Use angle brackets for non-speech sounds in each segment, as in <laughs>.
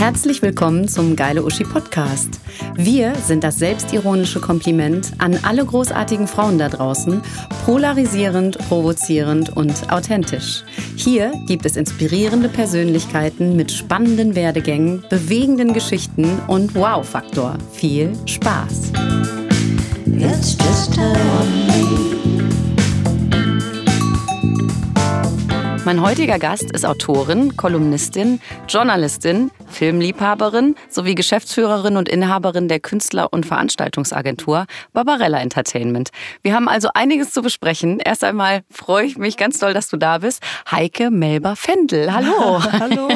Herzlich willkommen zum Geile Uschi Podcast. Wir sind das selbstironische Kompliment an alle großartigen Frauen da draußen, polarisierend, provozierend und authentisch. Hier gibt es inspirierende Persönlichkeiten mit spannenden Werdegängen, bewegenden Geschichten und Wow-Faktor. Viel Spaß! It's just Mein heutiger Gast ist Autorin, Kolumnistin, Journalistin, Filmliebhaberin sowie Geschäftsführerin und Inhaberin der Künstler- und Veranstaltungsagentur Barbarella Entertainment. Wir haben also einiges zu besprechen. Erst einmal freue ich mich ganz doll, dass du da bist. Heike Melber-Fendel. Hallo. <laughs> Hallo.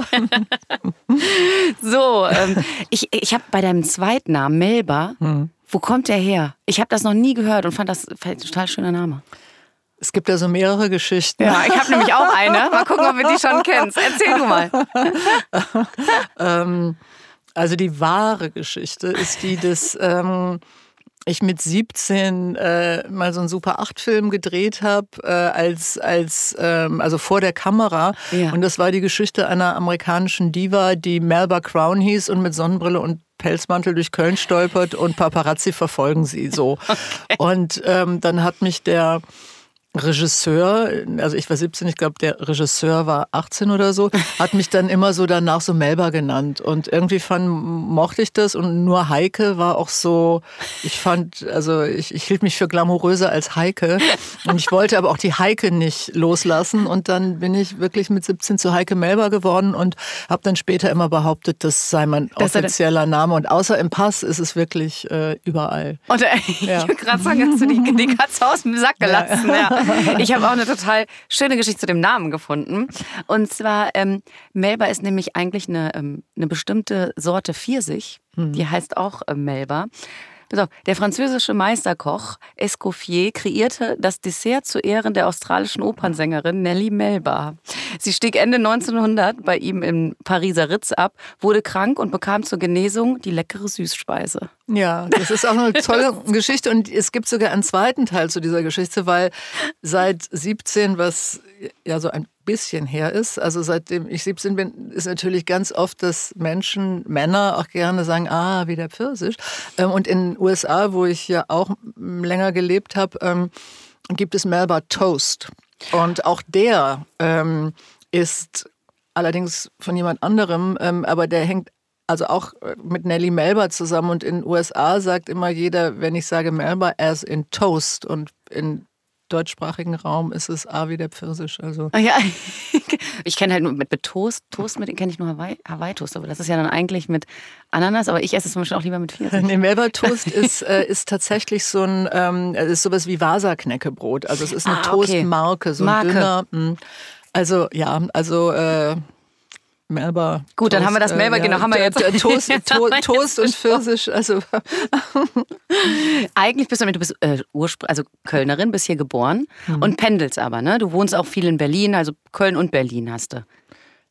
so, ähm, ich, ich habe bei deinem Zweitnamen Melber, hm. wo kommt der her? Ich habe das noch nie gehört und fand das ein total schöner Name. Es gibt ja so mehrere Geschichten. Ja, ich habe nämlich auch eine. Mal gucken, ob du die schon kennst. Erzähl du mal. <laughs> ähm, also die wahre Geschichte ist die dass ähm, ich mit 17 äh, mal so einen Super 8 Film gedreht habe äh, als als ähm, also vor der Kamera ja. und das war die Geschichte einer amerikanischen Diva, die Melba Crown hieß und mit Sonnenbrille und Pelzmantel durch Köln stolpert und Paparazzi verfolgen sie so. <laughs> Okay. Und ähm, dann hat mich der Regisseur, also ich war 17, ich glaube, der Regisseur war 18 oder so, <laughs> hat mich dann immer so danach so Melba genannt. Und irgendwie fand, mochte ich das und nur Heike war auch so, ich fand, also ich, ich hielt mich für glamouröser als Heike und ich wollte aber auch die Heike nicht loslassen. Und dann bin ich wirklich mit 17 zu Heike Melba geworden und habe dann später immer behauptet, das sei mein das offizieller Name. Und außer im Pass ist es wirklich äh, überall. Und äh, ja. ich würde gerade sagen, hast du die, die Katze aus dem Sack gelassen. Ja. ja. <laughs> Ich habe auch eine total schöne Geschichte zu dem Namen gefunden. Und zwar, ähm, Melba ist nämlich eigentlich eine, ähm, eine bestimmte Sorte Pfirsich. Mhm. Die heißt auch äh, Melba. Pass der französische Meisterkoch Escoffier kreierte das Dessert zu Ehren der australischen Opernsängerin Nellie Melba. Sie stieg Ende 1900 bei ihm im Pariser Ritz ab, wurde krank und bekam zur Genesung die leckere Süßspeise. Ja, das ist auch eine <laughs> tolle Geschichte und es gibt sogar einen zweiten Teil zu dieser Geschichte, weil seit 17, was ja so ein bisschen her ist. Also seitdem ich 17 bin, ist natürlich ganz oft, dass Menschen, Männer auch gerne sagen, ah, wie der Pfirsich. Ähm, und in den USA, wo ich ja auch länger gelebt habe, ähm, gibt es Melba Toast. Und auch der ähm, ist allerdings von jemand anderem, aber der hängt also auch äh, mit Nelly Melba zusammen und in den USA sagt immer jeder, wenn ich sage Melba, as in Toast und in deutschsprachigen Raum ist es A wie der Pfirsich. Also. Ah, ja, <laughs> ich kenne halt nur mit, mit Toast, Toast mit kenne ich nur Hawaii, Hawaii Toast, aber das ist ja dann eigentlich mit Ananas, aber ich esse es zum Beispiel auch lieber mit Pfirsich. <laughs> Nee, Melba Toast ist, äh, ist tatsächlich so ein, ähm, ist sowas wie Vasa-Knäckebrot. Also es ist eine ah, okay. Toastmarke, so ein Marke. dünner. Mh. Hm. Also ja, also äh, Melba. Gut, Toast, dann haben wir das Melba, äh, genau, haben wir jetzt. Toast, <laughs> to Toast und Pfirsich, also. <laughs> Eigentlich bist du, du bist äh, also Kölnerin, bist hier geboren mhm. und pendelst aber, ne? Du wohnst auch viel in Berlin, also Köln und Berlin hast du.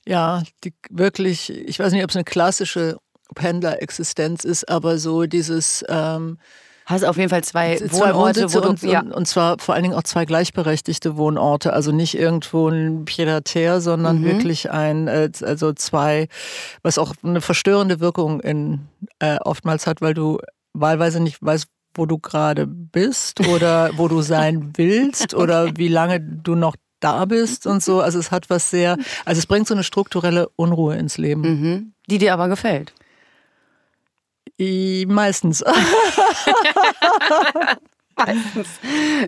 Ja, die, wirklich, ich weiß nicht, ob es eine klassische Pendlerexistenz ist, aber so dieses. Ähm, Hast auf jeden Fall zwei, zwei Wohnorte, wo du, und, ja. und zwar vor allen Dingen auch zwei gleichberechtigte Wohnorte, also nicht irgendwo ein Pied sondern mhm. wirklich ein, äh, also zwei, was auch eine verstörende Wirkung in, äh, oftmals hat, weil du wahlweise nicht weißt, wo du gerade bist oder <laughs> wo du sein willst okay. oder wie lange du noch da bist und so. Also es hat was sehr, also es bringt so eine strukturelle Unruhe ins Leben. Mhm. Die dir aber gefällt. Meistens. <laughs> Meistens.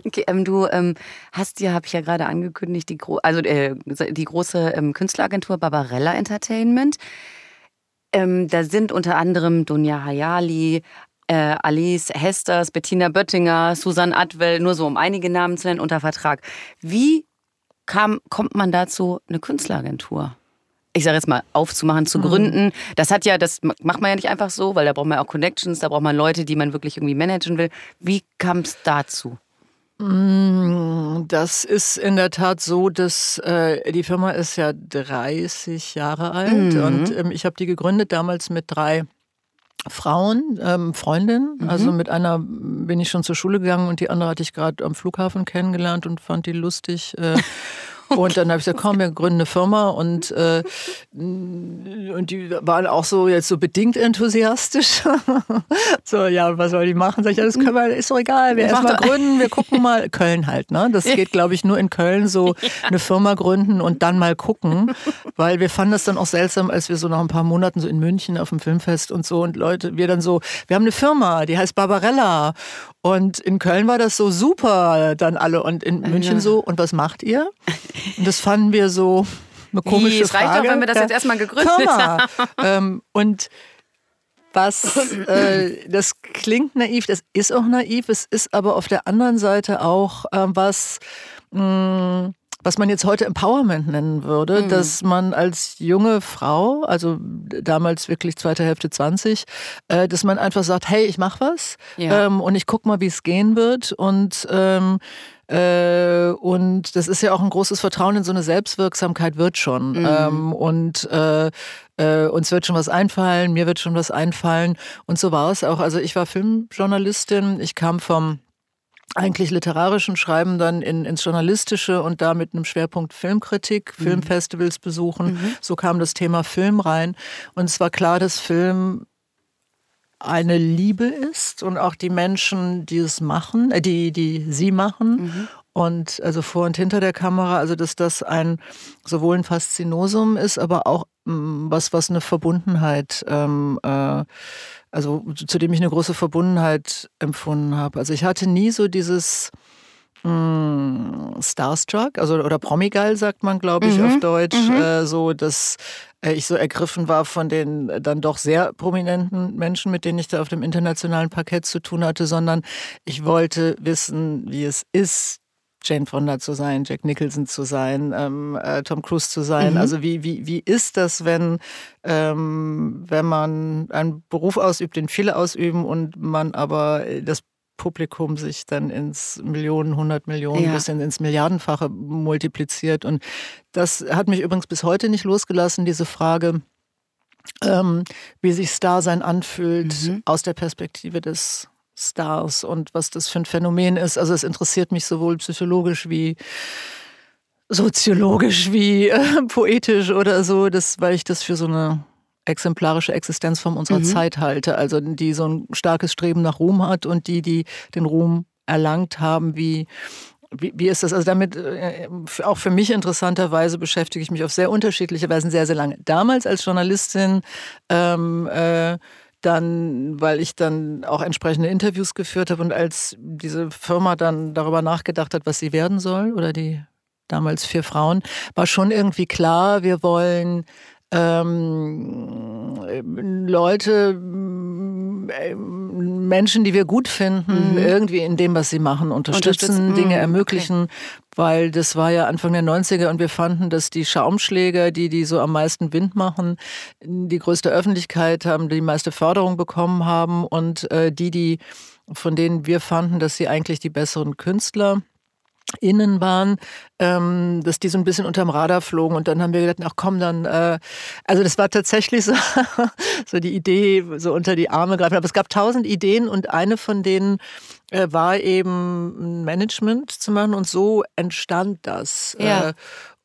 Okay, ähm, du ähm, hast ja, habe ich ja gerade angekündigt, die, Gro also, äh, die große ähm, Künstleragentur Barbarella Entertainment. Ähm, da sind unter anderem Dunja Hayali, äh, Alice Hesters, Bettina Böttinger, Susan Atwell, nur so um einige Namen zu nennen, unter Vertrag. Wie kam, kommt man dazu, eine Künstleragentur? Ich sage jetzt mal, aufzumachen, zu mhm. gründen. Das hat ja, das macht man ja nicht einfach so, weil da braucht man ja auch Connections, da braucht man Leute, die man wirklich irgendwie managen will. Wie kam es dazu? Mm, das ist in der Tat so, dass äh, die Firma ist ja 30 Jahre alt mhm. und ähm, ich habe die gegründet damals mit drei Frauen, ähm, Freundinnen. Mhm. Also mit einer bin ich schon zur Schule gegangen und die andere hatte ich gerade am Flughafen kennengelernt und fand die lustig. Äh, <laughs> <laughs> Und dann habe ich gesagt, komm, wir gründen eine Firma und, äh, und die waren auch so jetzt so bedingt enthusiastisch. <laughs> so, ja, was soll die machen? Sag ich, ja, das können wir, ist doch egal, wir erstmal gründen, wir gucken mal. <laughs> Köln halt, ne? Das geht, glaube ich, nur in Köln so ja. eine Firma gründen und dann mal gucken. Weil wir fanden das dann auch seltsam, als wir so nach ein paar Monaten so in München auf dem Filmfest und so und Leute, wir dann so, wir haben eine Firma, die heißt Barbarella. Und in Köln war das so super, dann alle. Und in München ja. so, und was macht ihr? Und das fanden wir so eine komische Wie, es Frage. reicht doch, wenn wir das jetzt erstmal gegründet haben. Ähm, und was, <clears throat> äh, das klingt naiv, das ist auch naiv, es ist aber auf der anderen Seite auch äh, was, mh, mm, was man jetzt heute Empowerment nennen würde, mhm. dass man als junge Frau, also damals wirklich zweite Hälfte 20, äh, dass man einfach sagt, hey, ich mach was ja. ähm, und ich guck mal, wie es gehen wird und ähm, äh, und das ist ja auch ein großes Vertrauen in so eine Selbstwirksamkeit wird schon. Mhm. Ähm, und äh, äh, uns wird schon was einfallen, mir wird schon was einfallen. Und so war es auch. Also ich war Filmjournalistin, ich kam vom eigentlich literarischen Schreiben dann in, ins Journalistische und da mit einem Schwerpunkt Filmkritik, mhm. Filmfestivals besuchen. Mhm. So kam das Thema Film rein. Und es war klar, dass Film eine Liebe ist und auch die Menschen, die es machen, äh, die, die sie machen. Mhm. Und also vor und hinter der Kamera, also dass das ein sowohl ein Faszinosum ist, aber auch mh, mm, was, was eine Verbundenheit ähm, äh, also zu dem ich eine große Verbundenheit empfunden habe. Also ich hatte nie so dieses mh, hm, Starstruck, also oder Promigeil sagt man, glaube ich, mhm. auf Deutsch, mhm. äh, so dass äh, ich so ergriffen war von den dann doch sehr prominenten Menschen, mit denen ich da auf dem internationalen Parkett zu tun hatte, sondern ich wollte wissen, wie es ist, Jane Fonda zu sein, Jack Nicholson zu sein, ähm, äh, Tom Cruise zu sein. Mhm. Also wie, wie, wie ist das, wenn, ähm, wenn man einen Beruf ausübt, den viele ausüben und man aber das Publikum sich dann ins Millionen, hundert Millionen, ja. bis ins Milliardenfache multipliziert. Und das hat mich übrigens bis heute nicht losgelassen, diese Frage, ähm, wie sich Star-Sein anfühlt mhm. aus der Perspektive des Stars und was das für ein Phänomen ist. Also es interessiert mich sowohl psychologisch wie soziologisch wie äh, poetisch oder so, das, weil ich das für so eine exemplarische Existenzform unserer mhm. Zeit halte. Also die so ein starkes Streben nach Ruhm hat und die, die den Ruhm erlangt haben, wie wie, wie ist das? Also damit, äh, auch für mich interessanterweise beschäftige ich mich auf sehr unterschiedliche Weisen sehr, sehr lange. Damals als Journalistin ähm, äh, dann, weil ich dann auch entsprechende Interviews geführt habe und als diese Firma dann darüber nachgedacht hat, was sie werden soll, oder die damals vier Frauen, war schon irgendwie klar, wir wollen ähm, Leute, äh, Menschen, die wir gut finden, mhm. irgendwie in dem, was sie machen, unterstützen, unterstützen. Dinge mhm, ermöglichen, okay. weil das war ja Anfang der 90er und wir fanden, dass die Schaumschläger, die, die so am meisten Wind machen, die größte Öffentlichkeit haben, die meiste Förderung bekommen haben und äh, die, die von denen wir fanden, dass sie eigentlich die besseren Künstler innen waren, ähm, dass die so ein bisschen unterm Radar flogen und dann haben wir gedacht, ach komm, dann, äh, also das war tatsächlich so, <laughs> so die Idee, so unter die Arme greifen, aber es gab tausend Ideen und eine von denen äh, war eben Management zu machen und so entstand das. Ja. Äh,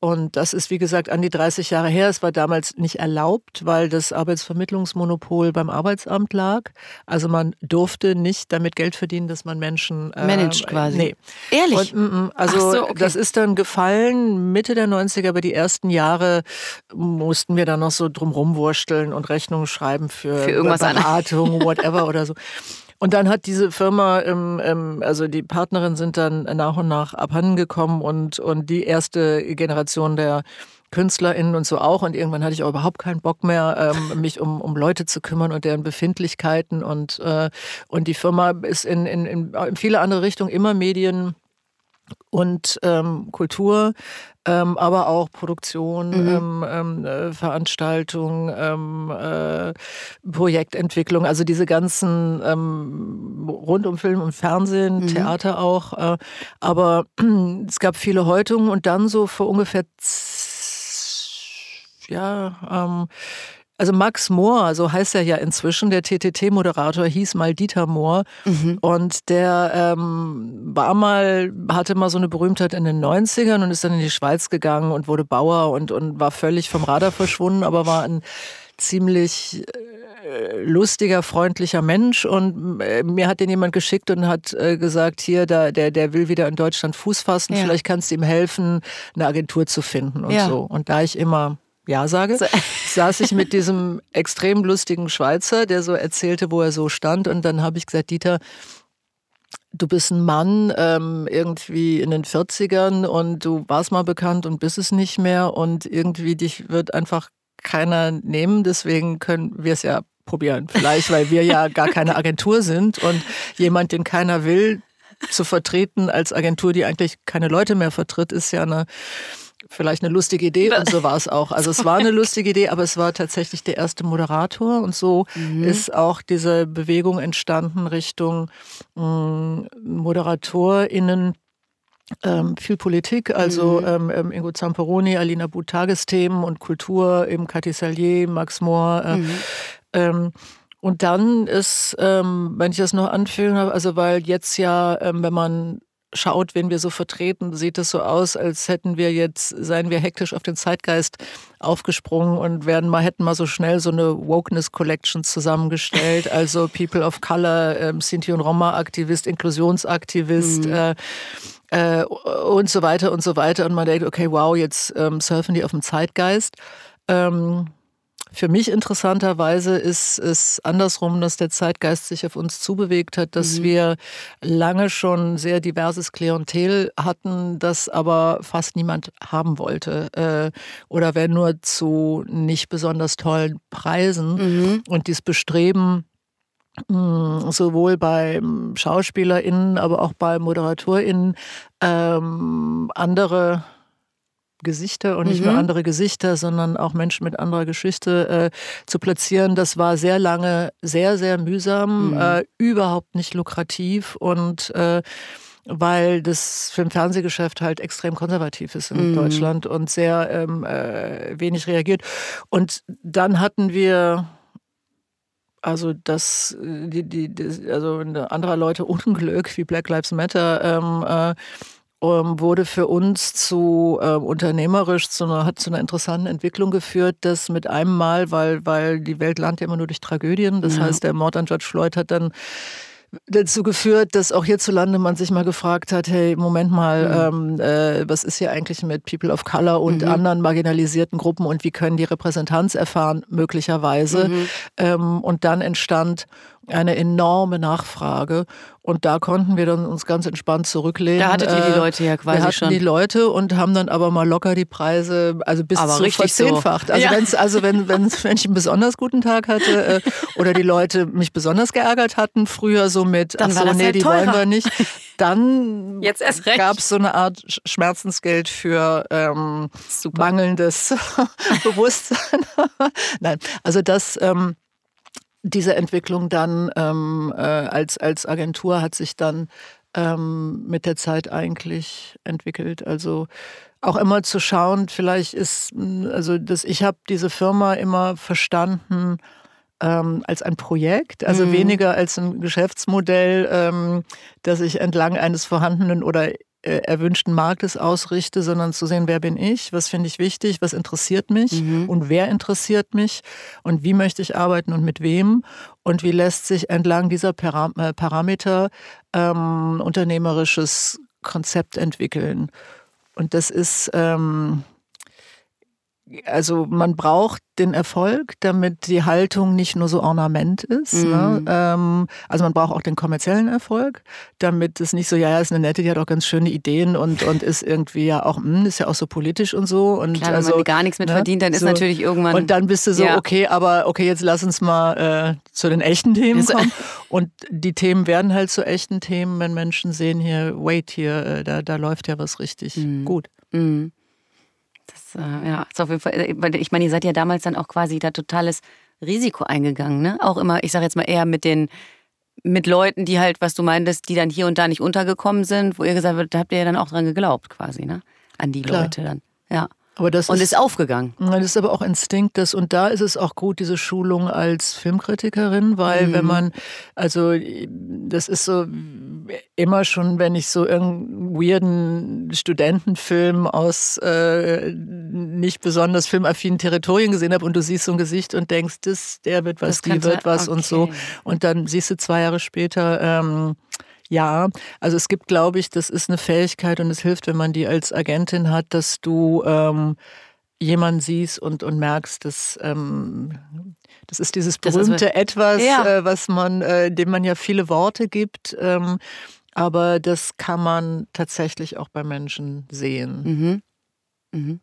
und das ist, wie gesagt, an die 30 Jahre her. Es war damals nicht erlaubt, weil das Arbeitsvermittlungsmonopol beim Arbeitsamt lag. Also man durfte nicht damit Geld verdienen, dass man Menschen äh, managt quasi. Nee. Ehrlich? Und, mm, mm, also so, okay. das ist dann gefallen Mitte der 90er, aber die ersten Jahre mussten wir dann noch so drumrum wursteln und Rechnungen schreiben für, für irgendwas Beratung, <laughs> whatever oder so. Und dann hat diese Firma, ähm, ähm, also die Partnerin sind dann nach und nach abhandengekommen und, und die erste Generation der KünstlerInnen und so auch. Und irgendwann hatte ich auch überhaupt keinen Bock mehr, ähm, <laughs> mich um, um Leute zu kümmern und deren Befindlichkeiten. Und, äh, und die Firma ist in, in, in viele andere Richtungen immer Medien und ähm, Kultur, ähm, aber auch Produktion, mhm. ähm, ähm äh, Veranstaltung, ähm, äh, Projektentwicklung, also diese ganzen ähm, rund um Film und Fernsehen, mhm. Theater auch. Äh, aber <clears throat> es gab viele Häutungen und dann so vor ungefähr ja, Also Max Mohr, so heißt er ja inzwischen, der TTT-Moderator hieß mal Dieter Mohr mhm. und der ähm, war mal, hatte mal so eine Berühmtheit in den 90ern und ist dann in die Schweiz gegangen und wurde Bauer und, und war völlig vom Radar verschwunden, aber war ein ziemlich äh, lustiger, freundlicher Mensch und äh, mir hat den jemand geschickt und hat äh, gesagt, hier, da, der, der will wieder in Deutschland Fuß fassen, ja. vielleicht kannst du ihm helfen, eine Agentur zu finden und ja. so. Und da ich immer ja sage, so. <laughs> saß ich mit diesem extrem lustigen Schweizer, der so erzählte, wo er so stand. Und dann habe ich gesagt, Dieter, du bist ein Mann ähm, irgendwie in den 40ern und du warst mal bekannt und bist es nicht mehr und irgendwie dich wird einfach keiner nehmen. Deswegen können wir es ja probieren. Vielleicht, weil wir ja gar keine Agentur sind und jemand, den keiner will, zu vertreten als Agentur, die eigentlich keine Leute mehr vertritt, ist ja eine vielleicht eine lustige Idee und so <laughs> war es auch. Also es war eine lustige Idee, aber es war tatsächlich der erste Moderator und so mhm. ist auch diese Bewegung entstanden Richtung äh, ModeratorInnen, ähm, viel Politik, also mhm. ähm, ähm Ingo Zamperoni, Alina But Tagesthemen und Kultur, eben Cathy Salier, Max Mohr. Äh, mhm. ähm, und dann ist, ähm, wenn ich das noch anfühlen habe, also weil jetzt ja, ähm, wenn man schaut, wen wir so vertreten, sieht es so aus, als hätten wir jetzt, seien wir hektisch auf den Zeitgeist aufgesprungen und werden mal, hätten mal so schnell so eine Wokeness Collection zusammengestellt. <laughs> Also People of Color, ähm, Sinti und Roma-Aktivist, Inklusionsaktivist, mhm. äh, äh, und so weiter und so weiter. Und man denkt, okay, wow, jetzt ähm, surfen die auf dem Zeitgeist. Ähm, für mich interessanterweise ist es andersrum, dass der Zeitgeist sich auf uns zubewegt hat, dass mhm. wir lange schon sehr diverses Klientel hatten, das aber fast niemand haben wollte. Äh, oder wenn nur zu nicht besonders tollen Preisen. Mhm. Und dieses Bestreben, hm, sowohl bei SchauspielerInnen, aber auch bei ModeratorInnen ähm, andere Gesichter und nicht mhm. nur andere Gesichter, sondern auch Menschen mit anderer Geschichte äh, zu platzieren. Das war sehr lange sehr, sehr mühsam, mhm. äh, überhaupt nicht lukrativ und äh, weil das Film-Fernsehgeschäft halt extrem konservativ ist in mhm. Deutschland und sehr ähm, äh, wenig reagiert. Und dann hatten wir also das, die, die, die, also anderer Leute <laughs> Unglück wie Black Lives Matter ähm, äh, ähm, wurde für uns zu äh, unternehmerisch zu einer, hat zu einer interessanten Entwicklung geführt, dass mit einem Mal, weil, weil die Welt landet ja immer nur durch Tragödien, das ja. heißt, der Mord an George Floyd hat dann dazu geführt, dass auch hierzulande man sich mal gefragt hat, hey, Moment mal, mhm. ähm, äh, was ist hier eigentlich mit People of Color und mhm. anderen marginalisierten Gruppen und wie können die Repräsentanz erfahren, möglicherweise. Mhm. Ähm, und dann entstand eine enorme Nachfrage. Und da konnten wir dann uns ganz entspannt zurücklehnen. Da hattet ihr die Leute ja quasi wir hatten schon. die Leute und haben dann aber mal locker die Preise, also bis aber zu verzehnfacht. So. Also, ja. wenn's, also wenn, wenn, <laughs> wenn ich einen besonders guten Tag hatte äh, oder die Leute mich besonders geärgert hatten, früher so mit, dann ach so, nee, halt die wollen wir nicht, <laughs> dann gab es so eine Art Schmerzensgeld für ähm, mangelndes <laughs> Bewusstsein. Nein, also das... Ähm, diese Entwicklung dann ähm, äh, als, als Agentur hat sich dann ähm, mit der Zeit eigentlich entwickelt. Also auch immer zu schauen, vielleicht ist, also das, ich habe diese Firma immer verstanden ähm, als ein Projekt, also mhm. weniger als ein Geschäftsmodell, ähm, das ich entlang eines vorhandenen oder erwünschten Marktes ausrichte, sondern zu sehen, wer bin ich, was finde ich wichtig, was interessiert mich mhm. und wer interessiert mich und wie möchte ich arbeiten und mit wem und wie lässt sich entlang dieser Param äh, Parameter ähm, unternehmerisches Konzept entwickeln. Und das ist, ähm, also man braucht den Erfolg, damit die Haltung nicht nur so Ornament ist. Ne? Mhm. Ne? Ähm, also man braucht auch den kommerziellen Erfolg, damit es nicht so, ja, ja, ist eine nette, die hat auch ganz schöne Ideen und, und ist irgendwie ja auch, mh, hm, ist ja auch so politisch und so. Und Klar, also, wenn man gar nichts mit ne? verdient, dann ist so. natürlich irgendwann. Und dann bist du so, ja. okay, aber okay, jetzt lass uns mal äh, zu den echten Themen kommen. <laughs> und die Themen werden halt zu echten Themen, wenn Menschen sehen hier, wait hier, äh, da, da läuft ja was richtig mhm. gut. Mhm. Das, äh, ja, ist auf jeden Fall, äh, ich meine, ihr seid ja damals dann auch quasi da totales Risiko eingegangen, ne? Auch immer, ich sage jetzt mal eher mit den, mit Leuten, die halt, was du meintest, die dann hier und da nicht untergekommen sind, wo ihr gesagt habt, da habt ihr ja dann auch dran geglaubt quasi, ne? An die Klar. Leute dann. Ja. Aber das und ist, ist aufgegangen. Das ist aber auch Instinkt. Das, und da ist es auch gut, diese Schulung als Filmkritikerin, weil mhm. wenn man, also das ist so immer schon, wenn ich so irgendeinen weirden Studentenfilm aus äh, nicht besonders filmaffinen Territorien gesehen habe und du siehst so ein Gesicht und denkst, das, der wird was, die wird was okay. und so. Und dann siehst du zwei Jahre später, ähm, ja, also es gibt, glaube ich, das ist eine Fähigkeit und es hilft, wenn man die als Agentin hat, dass du ähm, jemanden siehst und, und merkst, dass ähm, das ist dieses berühmte ist, Etwas, ja. äh, was man, äh, dem man ja viele Worte gibt. Ähm, aber das kann man tatsächlich auch bei Menschen sehen. Mhm. Mhm.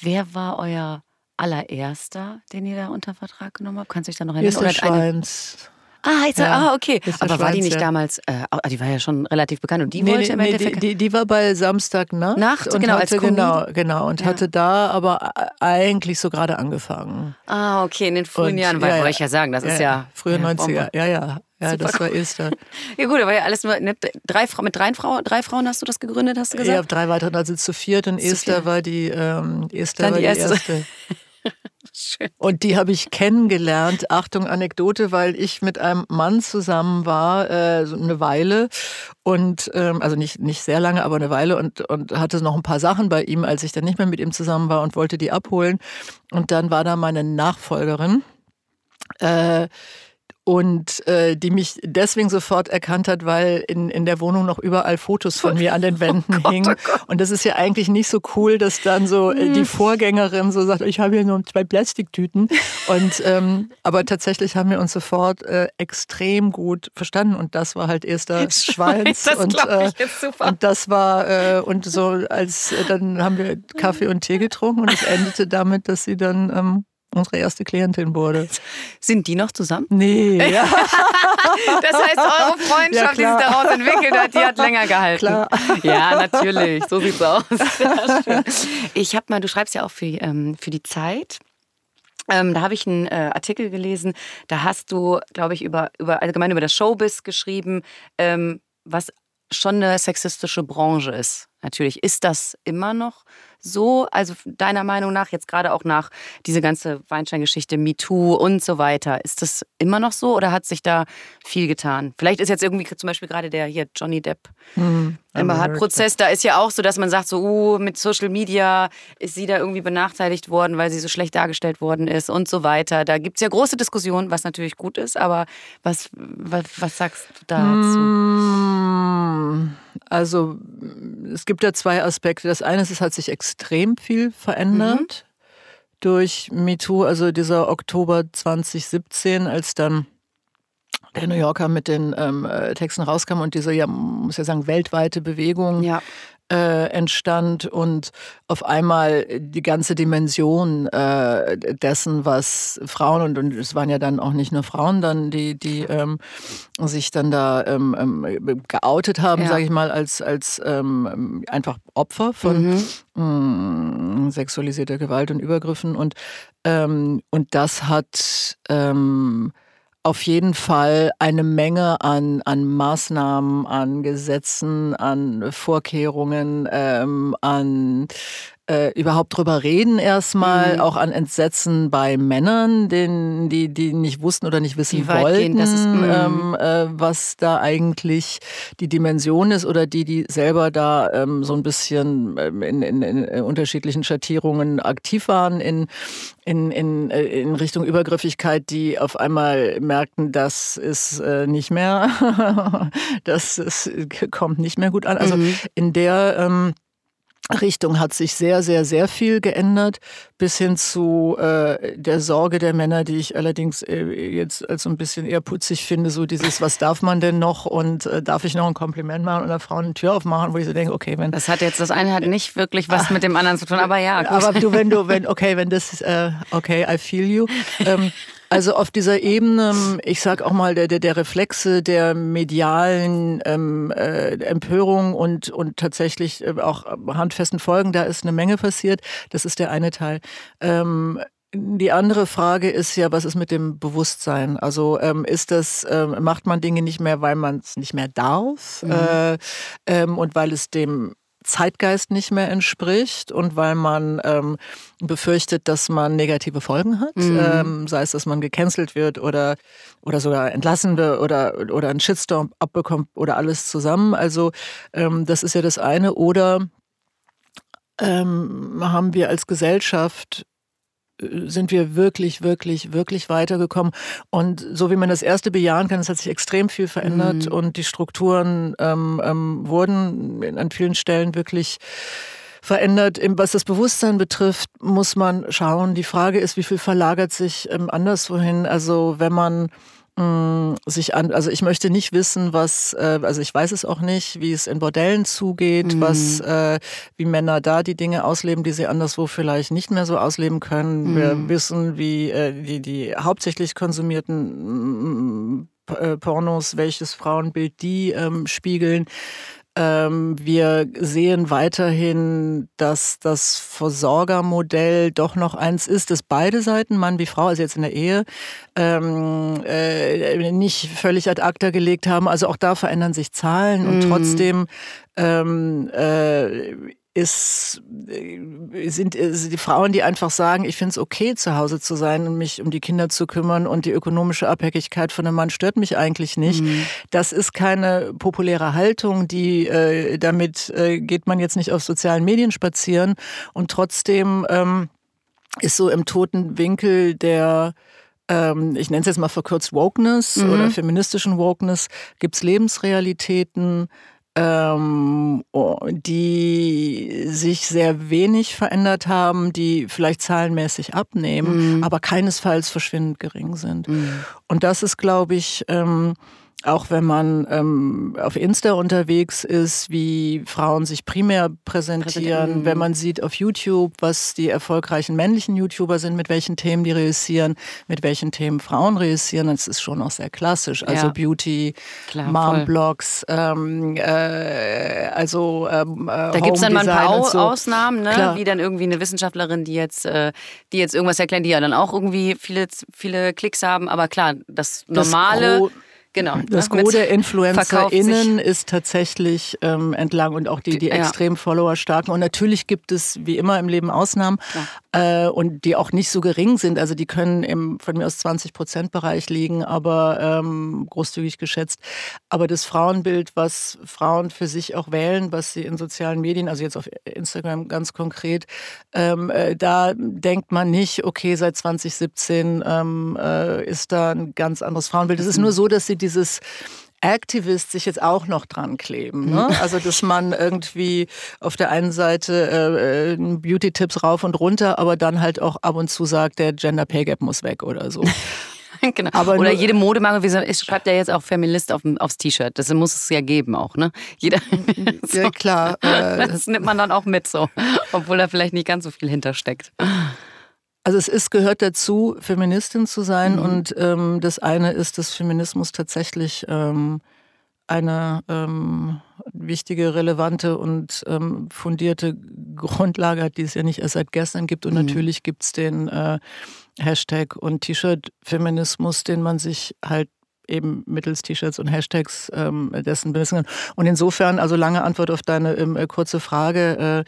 Wer war euer allererster, den ihr da unter Vertrag genommen habt? Kannst du dich da noch erinnern? Esther Schweins. Ah, jetzt, ja, ah okay. Aber war die nicht damals, äh, die war ja schon relativ bekannt und die nee, wollte im nee, Endeffekt... Die, die, war bei Samstagnacht Nacht, und genau, hatte, genau, genau, und ja. hatte da aber eigentlich so gerade angefahren. Ah, okay, in den frühen und, Jahren, ja, wollte ich ja sagen, das ist ja... Frühe 90er, ja, ja. Ja, Super das war Esther. <laughs> ja gut, aber ja alles nur ne, drei, mit drei, Frau, drei Frauen hast du das gegründet, hast du gesagt? Ja, drei weitere, also zu viert und zu Esther vier. war die, ähm, Esther war die erste. erste. <laughs> <laughs> Und die habe ich kennengelernt. Achtung, Anekdote, weil ich mit einem Mann zusammen war, äh, so eine Weile. Und ähm, also nicht, nicht sehr lange, aber eine Weile und, und hatte noch ein paar Sachen bei ihm, als ich dann nicht mehr mit ihm zusammen war und wollte die abholen. Und dann war da meine Nachfolgerin. Äh, und äh, die mich deswegen sofort erkannt hat, weil in, in der Wohnung noch überall Fotos von mir an den <laughs> Wänden oh Gott, hingen. Oh und das ist ja eigentlich nicht so cool, dass dann so äh, die hm. Vorgängerin so sagt, ich habe hier nur zwei Plastiktüten. Und ähm, aber tatsächlich haben wir uns sofort äh, extrem gut verstanden und das war halt erster Schweins das und, äh, und das war äh, und so als äh, dann haben wir Kaffee und Tee getrunken und es endete damit, dass sie dann ähm, unsere erste Klientin wurde. Sind die noch zusammen? Nee. Ja. <laughs> das heißt, eure Freundschaft, ja, die sich daraus entwickelt hat, die hat länger gehalten. Klar. Ja, natürlich. So sieht's aus. <laughs> Ich habe mal, du schreibst ja auch für, ähm, für die Zeit. Ähm, da habe ich einen äh, Artikel gelesen, da hast du, glaube ich, über, über allgemein über das Showbiz geschrieben, ähm, was schon eine sexistische Branche ist. Natürlich ist das immer noch so, also deiner Meinung nach, jetzt gerade auch nach diese ganze Weinstein-Geschichte, MeToo und so weiter, ist das immer noch so oder hat sich da viel getan? Vielleicht ist jetzt irgendwie zum Beispiel gerade der hier Johnny Depp mhm. Prozess, da ist ja auch so, dass man sagt, so, uh, mit Social Media ist sie da irgendwie benachteiligt worden, weil sie so schlecht dargestellt worden ist und so weiter. Da gibt es ja große Diskussionen, was natürlich gut ist, aber was, was, was sagst du dazu? Mhm. Also es gibt ja zwei Aspekte. Das eine ist, es hat sich extrem viel verändert mhm. durch MeToo, also dieser Oktober 2017, als dann der New Yorker mit den ähm, äh, Texten rauskam und diese, ja, muss ja sagen, weltweite Bewegung ja äh, entstand und auf einmal die ganze Dimension äh, dessen, was Frauen und, und es waren ja dann auch nicht nur Frauen dann, die, die ähm, sich dann da ähm, ähm, geoutet haben, ja. sage ich mal, als, als ähm, einfach Opfer von mhm. mh, mm, sexualisierter Gewalt und Übergriffen und, ähm, und das hat ähm, auf jeden Fall eine Menge an, an Maßnahmen, an Gesetzen, an Vorkehrungen, ähm, an äh, überhaupt drüber reden erstmal, mhm. auch an Entsetzen bei Männern, denen, die, die nicht wussten oder nicht wissen wollten, ist, mhm. ähm, äh, was da eigentlich die Dimension ist oder die, die selber da ähm, so ein bisschen ähm, in, in, in unterschiedlichen Schattierungen aktiv waren in, in, in, äh, in Richtung Übergriffigkeit, die auf einmal merkten, das ist äh, nicht mehr, <laughs> das ist, kommt nicht mehr gut an. Also mhm. in der ähm, Richtung hat sich sehr, sehr, sehr viel geändert, bis hin zu äh, der Sorge der Männer, die ich allerdings äh, jetzt als so ein bisschen eher putzig finde, so dieses, was darf man denn noch und äh, darf ich noch ein Kompliment machen oder Frauen eine Tür aufmachen, wo ich so denke, okay, wenn... Das hat jetzt, das eine hat nicht wirklich was mit dem anderen zu tun, aber ja. Gut. Aber du, wenn du, <laughs> wenn, okay, wenn das, äh, okay, I feel you. Ähm, also auf dieser Ebene, ich sag auch mal, der, der, der Reflexe der medialen ähm, äh, Empörung und, und tatsächlich äh, auch handfesten Folgen, da ist eine Menge passiert. Das ist der eine Teil. Ähm, die andere Frage ist ja, was ist mit dem Bewusstsein? Also ähm, ist das, ähm, macht man Dinge nicht mehr, weil man es nicht mehr darf mhm. äh, ähm, und weil es dem Zeitgeist nicht mehr entspricht und weil man ähm, befürchtet, dass man negative Folgen hat, mhm. ähm, sei es, dass man gecancelt wird oder, oder sogar entlassen wird oder, oder einen Shitstorm abbekommt oder alles zusammen. Also ähm, das ist ja das eine. Oder ähm, haben wir als Gesellschaft sind wir wirklich, wirklich, wirklich weitergekommen. Und so wie man das erste bejahen kann, es hat sich extrem viel verändert mhm. und die Strukturen ähm, ähm, wurden an vielen Stellen wirklich verändert. Was das Bewusstsein betrifft, muss man schauen. Die Frage ist, wie viel verlagert sich ähm, anderswohin? Also wenn man sich an, also ich möchte nicht wissen, was, äh, also ich weiß es auch nicht, wie es in Bordellen zugeht, mhm. was, äh, wie Männer da die Dinge ausleben, die sie anderswo vielleicht nicht mehr so ausleben können. Mhm. Wir wissen, wie äh, die, die hauptsächlich konsumierten mm, äh, Pornos, welches Frauenbild die ähm, spiegeln. Ähm, wir sehen weiterhin, dass das Versorgermodell doch noch eins ist, dass beide Seiten, Mann wie Frau, also jetzt in der Ehe, ähm, äh, nicht völlig ad acta gelegt haben. Also auch da verändern sich Zahlen und mhm. trotzdem ähm, äh, ist, äh, sind, äh, sind die Frauen, die einfach sagen, ich finde es okay, zu Hause zu sein und mich um die Kinder zu kümmern und die ökonomische Abhängigkeit von einem Mann stört mich eigentlich nicht. Mhm. Das ist keine populäre Haltung, die äh, damit äh, geht man jetzt nicht auf sozialen Medien spazieren und trotzdem ähm, ist so im toten Winkel der ähm, ich nenne es jetzt mal verkürzt Wokeness mhm. oder feministischen Wokeness, gibt es Lebensrealitäten, ähm, oh, die sich sehr wenig verändert haben, die vielleicht zahlenmäßig abnehmen, mhm. aber keinesfalls verschwindend gering sind. Mhm. Und das ist, glaube ich, ähm, auch wenn man ähm, auf Insta unterwegs ist, wie Frauen sich primär präsentieren, wenn man sieht auf YouTube, was die erfolgreichen männlichen YouTuber sind, mit welchen Themen die reüssieren, mit welchen Themen Frauen reüssieren, das ist schon auch sehr klassisch. Also ja. Beauty, Mom-Blogs, ähm, äh, also ähm, äh, Da gibt es dann mal ein paar so. Ausnahmen, ne? wie dann irgendwie eine Wissenschaftlerin, die jetzt, äh, die jetzt irgendwas erklärt, die ja dann auch irgendwie viele, viele Klicks haben, aber klar, das normale... Das Genau. Das ne? Gros der InfluencerInnen ist tatsächlich ähm, entlang und auch die, die extrem ja. Follower-starken. Und natürlich gibt es wie immer im Leben Ausnahmen äh, und die auch nicht so gering sind. Also die können im von mir aus 20 Prozent Bereich liegen, aber ähm, großzügig geschätzt. Aber das Frauenbild, was Frauen für sich auch wählen, was sie in sozialen Medien, also jetzt auf Instagram ganz konkret, ähm, äh, da denkt man nicht, okay, seit 2017 ähm, äh, ist da ein ganz anderes Frauenbild. Es ist nur so, dass sie die dieses Activist sich jetzt auch noch dran kleben. Ne? Mhm. Also, dass man irgendwie auf der einen Seite äh, äh, Beauty-Tipps rauf und runter, aber dann halt auch ab und zu sagt, der Gender Pay Gap muss weg oder so. <laughs> genau. Aber Oder jede Modemarke, wie schreibt ja jetzt auch Feminist auf, aufs T-Shirt. Das muss es ja geben auch, ne? Jeder. <laughs> so. Ja, klar. Äh, <laughs> das nimmt man dann auch mit so, obwohl da vielleicht nicht ganz so viel hintersteckt. Also es ist, gehört dazu, Feministin zu sein. Mhm. Und ähm, das eine ist, dass Feminismus tatsächlich ähm, eine ähm, wichtige, relevante und ähm, fundierte Grundlage hat, die es ja nicht erst seit gestern gibt. Und mhm. natürlich gibt es den äh, Hashtag und T-Shirt-Feminismus, den man sich halt eben mittels T-Shirts und Hashtags ähm, dessen bemessen kann. Und insofern, also lange Antwort auf deine ähm, äh, kurze Frage,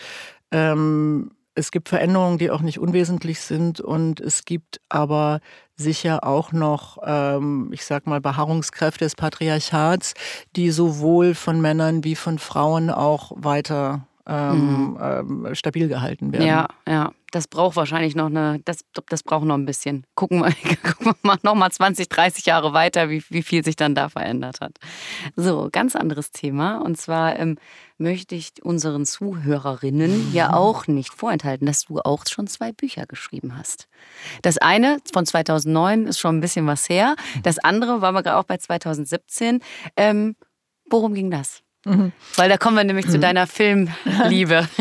äh, ähm, es gibt Veränderungen, die auch nicht unwesentlich sind und es gibt aber sicher auch noch, ähm, ich sag mal, Beharrungskräfte des Patriarchats, die sowohl von Männern wie von Frauen auch weiter ähm, mhm. ähm, stabil gehalten werden. Ja, ja. Das braucht wahrscheinlich noch eine, das, das braucht noch ein bisschen. Gucken wir, <laughs> gucken wir mal noch mal 20, 30 Jahre weiter, wie, wie viel sich dann da verändert hat. So, ganz anderes Thema. Und zwar ähm, möchte ich unseren Zuhörerinnen ja auch nicht vorenthalten, dass du auch schon zwei Bücher geschrieben hast. Das eine von 2009 ist schon ein bisschen was her. Das andere war wir gerade auch bei 2017. Ähm, worum ging das? Mhm. Weil da kommen wir nämlich mhm. zu deiner Filmliebe. <laughs>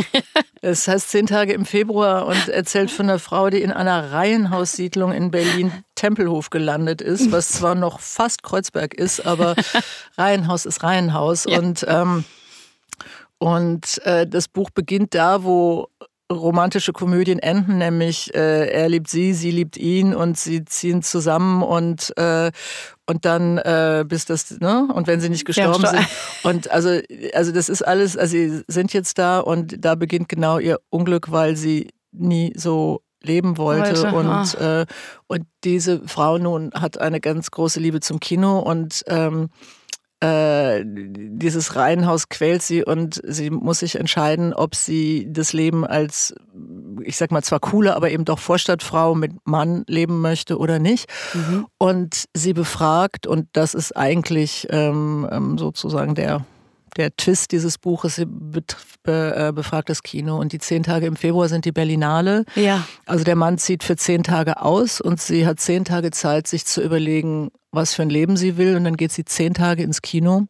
Es heißt zehn Tage im Februar und erzählt von einer Frau, die in einer Reihenhaussiedlung in Berlin Tempelhof gelandet ist, was zwar noch fast Kreuzberg ist, aber <laughs> Reihenhaus ist Reihenhaus. Ja. Und, ähm, und äh, das Buch beginnt da, wo romantische Komödien enden, nämlich äh, er liebt sie, sie liebt ihn und sie ziehen zusammen und äh, und dann äh, bis das ne und wenn sie nicht gestorben ja, sind. Und also also das ist alles also sie sind jetzt da und da beginnt genau ihr Unglück, weil sie nie so leben wollte Heute, und äh, und diese Frau nun hat eine ganz große Liebe zum Kino und ähm, äh, dieses Reihenhaus quält sie und sie muss sich entscheiden, ob sie das Leben als, ich sag mal, zwar coole, aber eben doch Vorstadtfrau mit Mann leben möchte oder nicht. Mhm. Und sie befragt, und das ist eigentlich ähm, ähm sozusagen der der Twist dieses Buches äh, befragt das Kino. Und die zehn Tage im Februar sind die Berlinale. Ja. Also der Mann zieht für zehn Tage aus und sie hat zehn Tage Zeit, sich zu überlegen, was für ein Leben sie will. Und dann geht sie zehn Tage ins Kino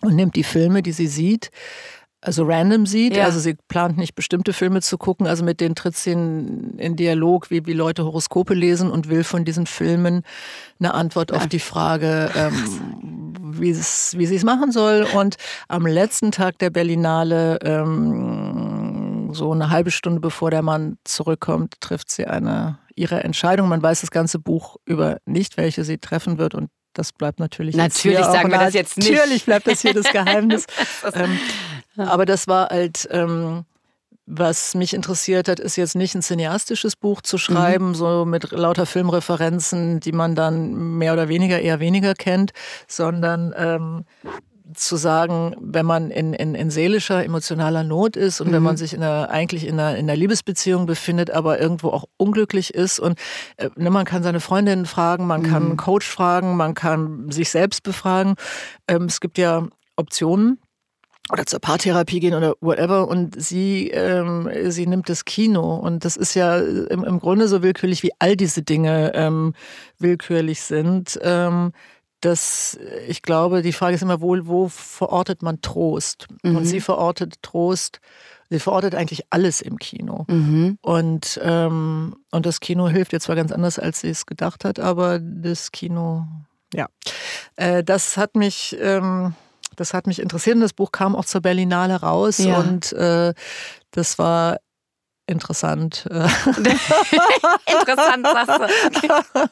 und nimmt die Filme, die sie sieht, also random sieht. Ja. Also sie plant nicht bestimmte Filme zu gucken. Also mit denen tritt sie in, in Dialog, wie, wie Leute Horoskope lesen und will von diesen Filmen eine Antwort ja. auf die Frage, ähm, wie, sie es machen soll. Und am letzten Tag der Berlinale, ähm, so eine halbe Stunde bevor der Mann zurückkommt, trifft sie eine ihre Entscheidung. Man weiß das ganze Buch über nicht, welche sie treffen wird und das bleibt natürlich. Natürlich sagen wir das jetzt nicht. Natürlich bleibt das hier das <laughs> Geheimnis. ähm, aber das war halt, ähm, was mich interessiert hat, ist jetzt nicht ein cineastisches Buch zu schreiben, mhm. so mit lauter Filmreferenzen, die man dann mehr oder weniger eher weniger kennt, sondern ähm, zu sagen, wenn man in, in, in seelischer, emotionaler Not ist und mhm. wenn man sich in einer, eigentlich in einer, in einer Liebesbeziehung befindet, aber irgendwo auch unglücklich ist und äh, ne, man kann seine Freundinnen fragen, man kann mhm. einen Coach fragen, man kann sich selbst befragen. Ähm, es gibt ja Optionen oder zur Paartherapie gehen oder whatever und sie ähm, sie nimmt das Kino und das ist ja im, im Grunde so willkürlich wie all diese Dinge ähm, willkürlich sind ähm, dass ich glaube die Frage ist immer wohl wo verortet man Trost mhm. und sie verortet Trost sie verortet eigentlich alles im Kino mhm. und ähm, und das Kino hilft jetzt zwar ganz anders als sie es gedacht hat aber das Kino ja äh, das hat mich ähm, das hat mich interessiert. Und das Buch kam auch zur Berlinale raus ja. und äh, das war interessant. <laughs> interessant, sagst du. <laughs>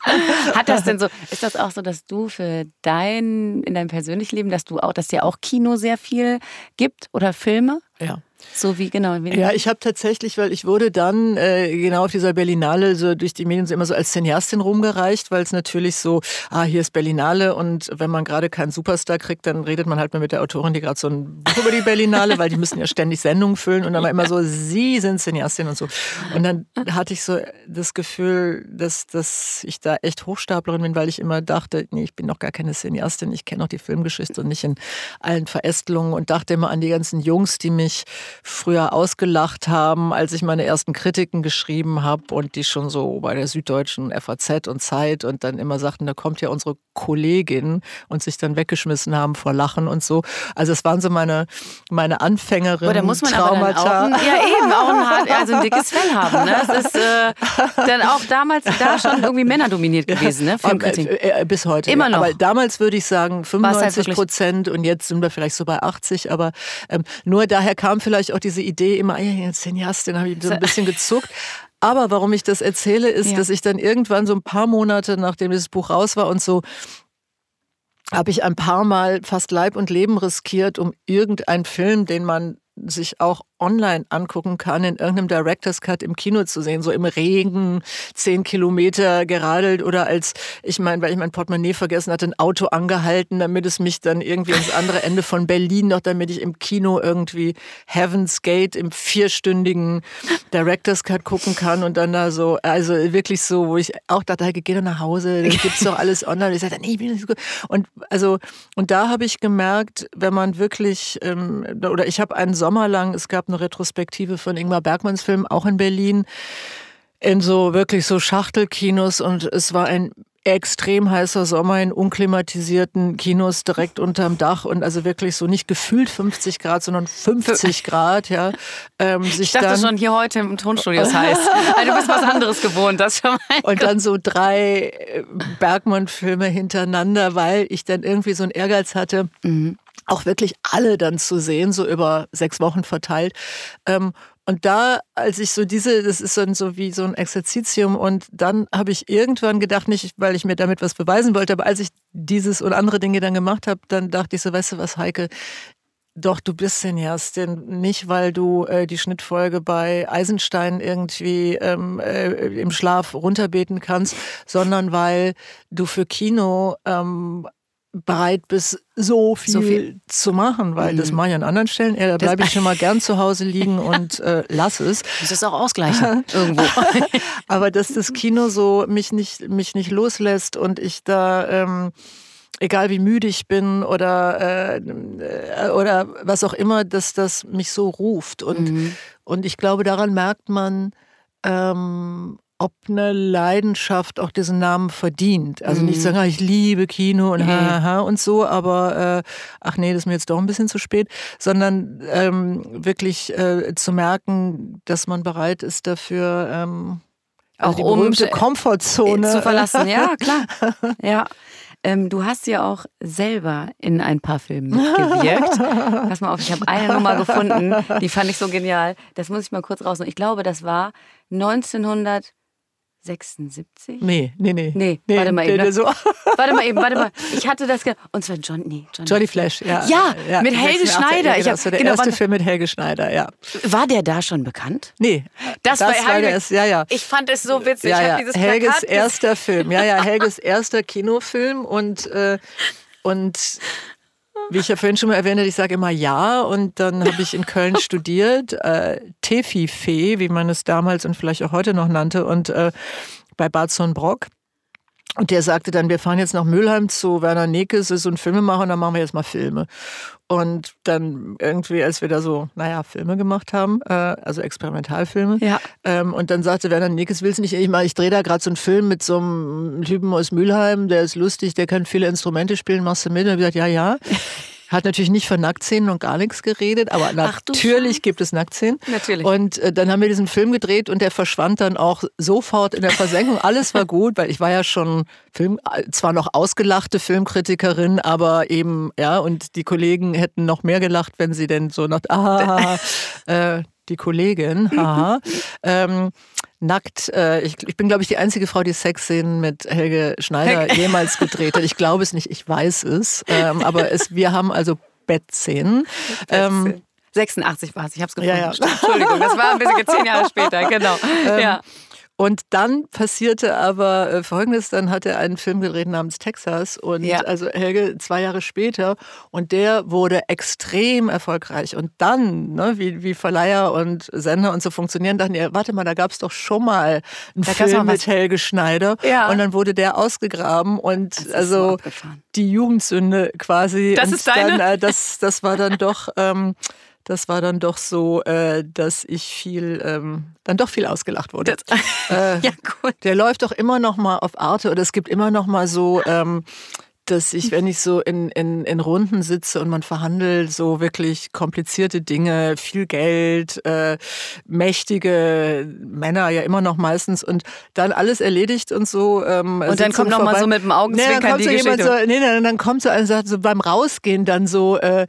Hat das denn so, ist das auch so, dass du für dein, in deinem persönlichen Leben, dass du auch, dass dir auch Kino sehr viel gibt oder Filme? Ja. So wie genau. Wie ja, ich habe tatsächlich, weil ich wurde dann äh, genau auf dieser Berlinale so durch die Medien so immer so als Cineastin rumgereicht, weil es natürlich so, ah, hier ist Berlinale und wenn man gerade keinen Superstar kriegt, dann redet man halt mal mit der Autorin, die gerade so ein Buch über die Berlinale, weil die müssen ja ständig Sendungen füllen und dann war immer so, sie sind Cineastin und so. Und dann hatte ich so das Gefühl, dass, dass ich da echt Hochstaplerin bin, weil ich immer dachte, nee, ich bin noch gar keine Cineastin, ich kenne noch die Filmgeschichte und nicht in allen Verästelungen und dachte immer an die ganzen Jungs, die mich früher ausgelacht haben, als ich meine ersten Kritiken geschrieben habe und die schon so bei der Süddeutschen FAZ und Zeit und dann immer sagten, da kommt ja unsere Kollegin und sich dann weggeschmissen haben vor Lachen und so. Also es waren so meine, meine Anfängerin da muss man Traumata. Ein, ja eben, auch ein, hart, also ein dickes Fell haben. Ne? Das ist äh, dann auch damals da schon irgendwie männerdominiert gewesen, ne? Filmkritik. Äh, äh, bis heute. Immer noch. Aber damals würde ich sagen 95 halt Prozent und jetzt sind wir vielleicht so bei 80, aber ähm, nur daher kam vielleicht auch diese Idee immer, ja, Cineastin, habe ich so ein <laughs> bisschen gezuckt. Aber warum ich das erzähle, ist, ja. dass ich dann irgendwann so ein paar Monate, nachdem dieses Buch raus war und so, habe ich ein paar Mal fast Leib und Leben riskiert, um irgendeinen Film, den man sich auch online angucken kann, in irgendeinem Director's Cut im Kino zu sehen, so im Regen, zehn Kilometer geradelt oder als, ich meine, weil ich mein Portemonnaie vergessen hatte, ein Auto angehalten, damit es mich dann irgendwie ins andere Ende von Berlin noch, damit ich im Kino irgendwie Heaven's Gate im vierstündigen Director's Cut gucken kann und dann da so, also wirklich so, wo ich auch dachte, geh doch nach Hause, da gibt's doch alles online. Ich sagte, nee, ich bin nicht so. Und also, und da habe ich gemerkt, wenn man wirklich, ähm, oder ich habe einen Sommer lang, es gab eine Retrospektive von Ingmar Bergmanns Film, auch in Berlin, in so wirklich so Schachtelkinos und es war ein extrem heißer Sommer in unklimatisierten Kinos direkt unterm Dach und also wirklich so nicht gefühlt 50 Grad, sondern 50 Grad, ja. Ähm, sich ich dachte dann, schon, hier heute im Tonstudio ist heiß. <laughs> Also du bist was anderes gewohnt, das schon mal. Und dann so drei äh, Bergmann-Filme hintereinander, weil ich dann irgendwie so einen Ehrgeiz hatte. Mhm auch wirklich alle dann zu sehen, so über sechs Wochen verteilt. Ähm, und da, als ich so diese, das ist dann so wie so ein Exerzitium und dann habe ich irgendwann gedacht, nicht weil ich mir damit was beweisen wollte, aber als ich dieses und andere Dinge dann gemacht habe, dann dachte ich so, weißt du was, Heike, doch, du bist Cineastin. Nicht, weil du äh, die Schnittfolge bei Eisenstein irgendwie ähm, äh, im Schlaf runterbeten kannst, sondern weil du für Kino ähm, bereit bist, so viel, so viel. zu machen, weil mhm. das mache ich an anderen Stellen. Ja, da bleibe ich schon mal gern zu Hause liegen <laughs> und äh, lass es. Das ist auch ausgleichen <laughs> irgendwo. <laughs> Aber dass das Kino so mich nicht, mich nicht loslässt und ich da, ähm, egal wie müde ich bin oder, äh, oder was auch immer, dass das mich so ruft. Und, mhm. und ich glaube, daran merkt man, ähm, ob eine Leidenschaft auch diesen Namen verdient. Also nicht mhm. sagen, ah, ich liebe Kino und haha und so, aber äh, ach nee, das ist mir jetzt doch ein bisschen zu spät, sondern ähm, wirklich äh, zu merken, dass man bereit ist dafür, ähm, also auch die berühmte um Komfortzone zu verlassen. Ja, <laughs> klar. Ja. Ähm, du hast ja auch selber in ein paar Filmen mitgewirkt. <laughs> Pass mal auf, ich habe eine Nummer gefunden, die fand ich so genial. Das muss ich mal kurz rausnehmen. Ich glaube, das war 1900 76? Nee, nee, nee. Nee, nee warte mal eben. Ne? So. <laughs> Warte mal eben, warte mal. <laughs> Ich hatte das. Und zwar John, nee, Johnny, Johnny Flash, ja. Ja, ja mit Helge Schneider. Ich hab, das war der genau, erste Film mit Helge Schneider, ja. War der da schon bekannt? Nee. Das, das war, Helge, der, ja, ja. Ich fand es so witzig. Ja, ja. Helges erster Film. Ja, ja, Helges <laughs> erster Kinofilm und, äh, und wie ich ja vorhin schon mal erwähnt habe, ich sage immer ja und dann habe ich in Köln <laughs> studiert, äh, Tefi-Fee, wie man es damals und vielleicht auch heute noch nannte und äh, bei Bad Sonnenbrock. Und der sagte dann, wir fahren jetzt nach Mülheim zu Werner Nekes, ist so ein Filmemacher, und dann machen wir jetzt mal Filme. Und dann irgendwie, als wir da so, naja, Filme gemacht haben, äh, also Experimentalfilme. Ja. Ähm, und dann sagte Werner Nekes, willst du nicht, ich, mal, ich drehe da gerade so einen Film mit so einem Typen aus Mülheim, der ist lustig, der kann viele Instrumente spielen, machst du mit? Und ich gesagt, ja, ja. Hat natürlich nicht von Nacktszenen und gar nichts geredet, aber Ach, natürlich gibt es Nacktszenen. Natürlich. Und äh, dann haben wir diesen Film gedreht und der verschwand dann auch sofort in der Versenkung. <laughs> Alles war gut, weil ich war ja schon Film, äh, zwar noch ausgelachte Filmkritikerin, aber eben, ja, und die Kollegen hätten noch mehr gelacht, wenn sie denn so noch, <laughs> ah, äh, die Kollegin, <laughs> haha. ähm, nackt. Äh, ich, ich, bin, glaube ich, die einzige Frau, die Sexszenen mit Helge Schneider jemals gedreht hat. Ich glaube es nicht, ich weiß es. Ähm, aber es, wir haben also Bettszenen. Ähm, 86 war es, ich habe es gefunden. Ja, ja. Entschuldigung, das war ein bisschen <laughs> zehn Jahre später, genau. Ähm, ja. Und dann passierte aber äh, Folgendes, dann hat er einen Film gedreht namens Texas und ja. also Helge zwei Jahre später und der wurde extrem erfolgreich. Und dann, ne, wie, wie Verleiher und Sender und so funktionieren, dachten die, warte mal, da gab es doch schon mal einen da Film mit Helge Schneider ja. und dann wurde der ausgegraben und also die Jugendsünde quasi. Das ist deine? Dann, äh, das, das war dann doch... Ähm, das war dann doch so, äh, dass ich viel, ähm, dann doch viel ausgelacht wurde. <laughs> äh, ja, gut. Der läuft doch immer noch mal auf Arte oder es gibt immer noch mal so, ähm, dass ich, wenn ich so in, in, in Runden sitze und man verhandelt so wirklich komplizierte Dinge, viel Geld, äh, mächtige Männer ja immer noch meistens und dann alles erledigt und so. Ähm, und dann kommt noch vorbei. mal so mit dem Augenzwinkern nee, die so Geschichte. So, nee, dann, dann kommt so einer und sagt so beim Rausgehen dann so, äh,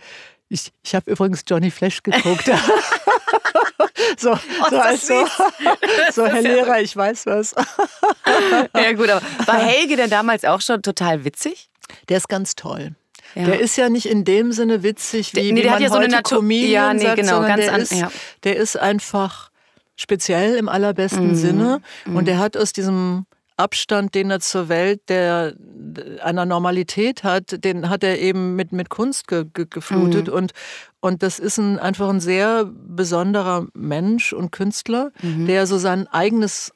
ich, ich habe übrigens Johnny Flash geguckt. <laughs> so, oh, so, als so, <laughs> Herr Lehrer, ich weiß was. <laughs> ja gut, aber war Helge denn damals auch schon total witzig? Der ist ganz toll. Ja. Der ist ja nicht in dem Sinne witzig, wie, der, nee, wie man ja heute so eine Comedian ja, nee, sagt, genau, ganz der, an, ist, ja. der ist einfach speziell im allerbesten mhm. Sinne und mhm. der hat aus diesem Abstand, den er zur Welt der einer Normalität hat, den hat er eben mit, mit Kunst ge, ge, geflutet. Mhm. Und, und das ist ein, einfach ein sehr besonderer Mensch und Künstler, mhm. der so sein eigenes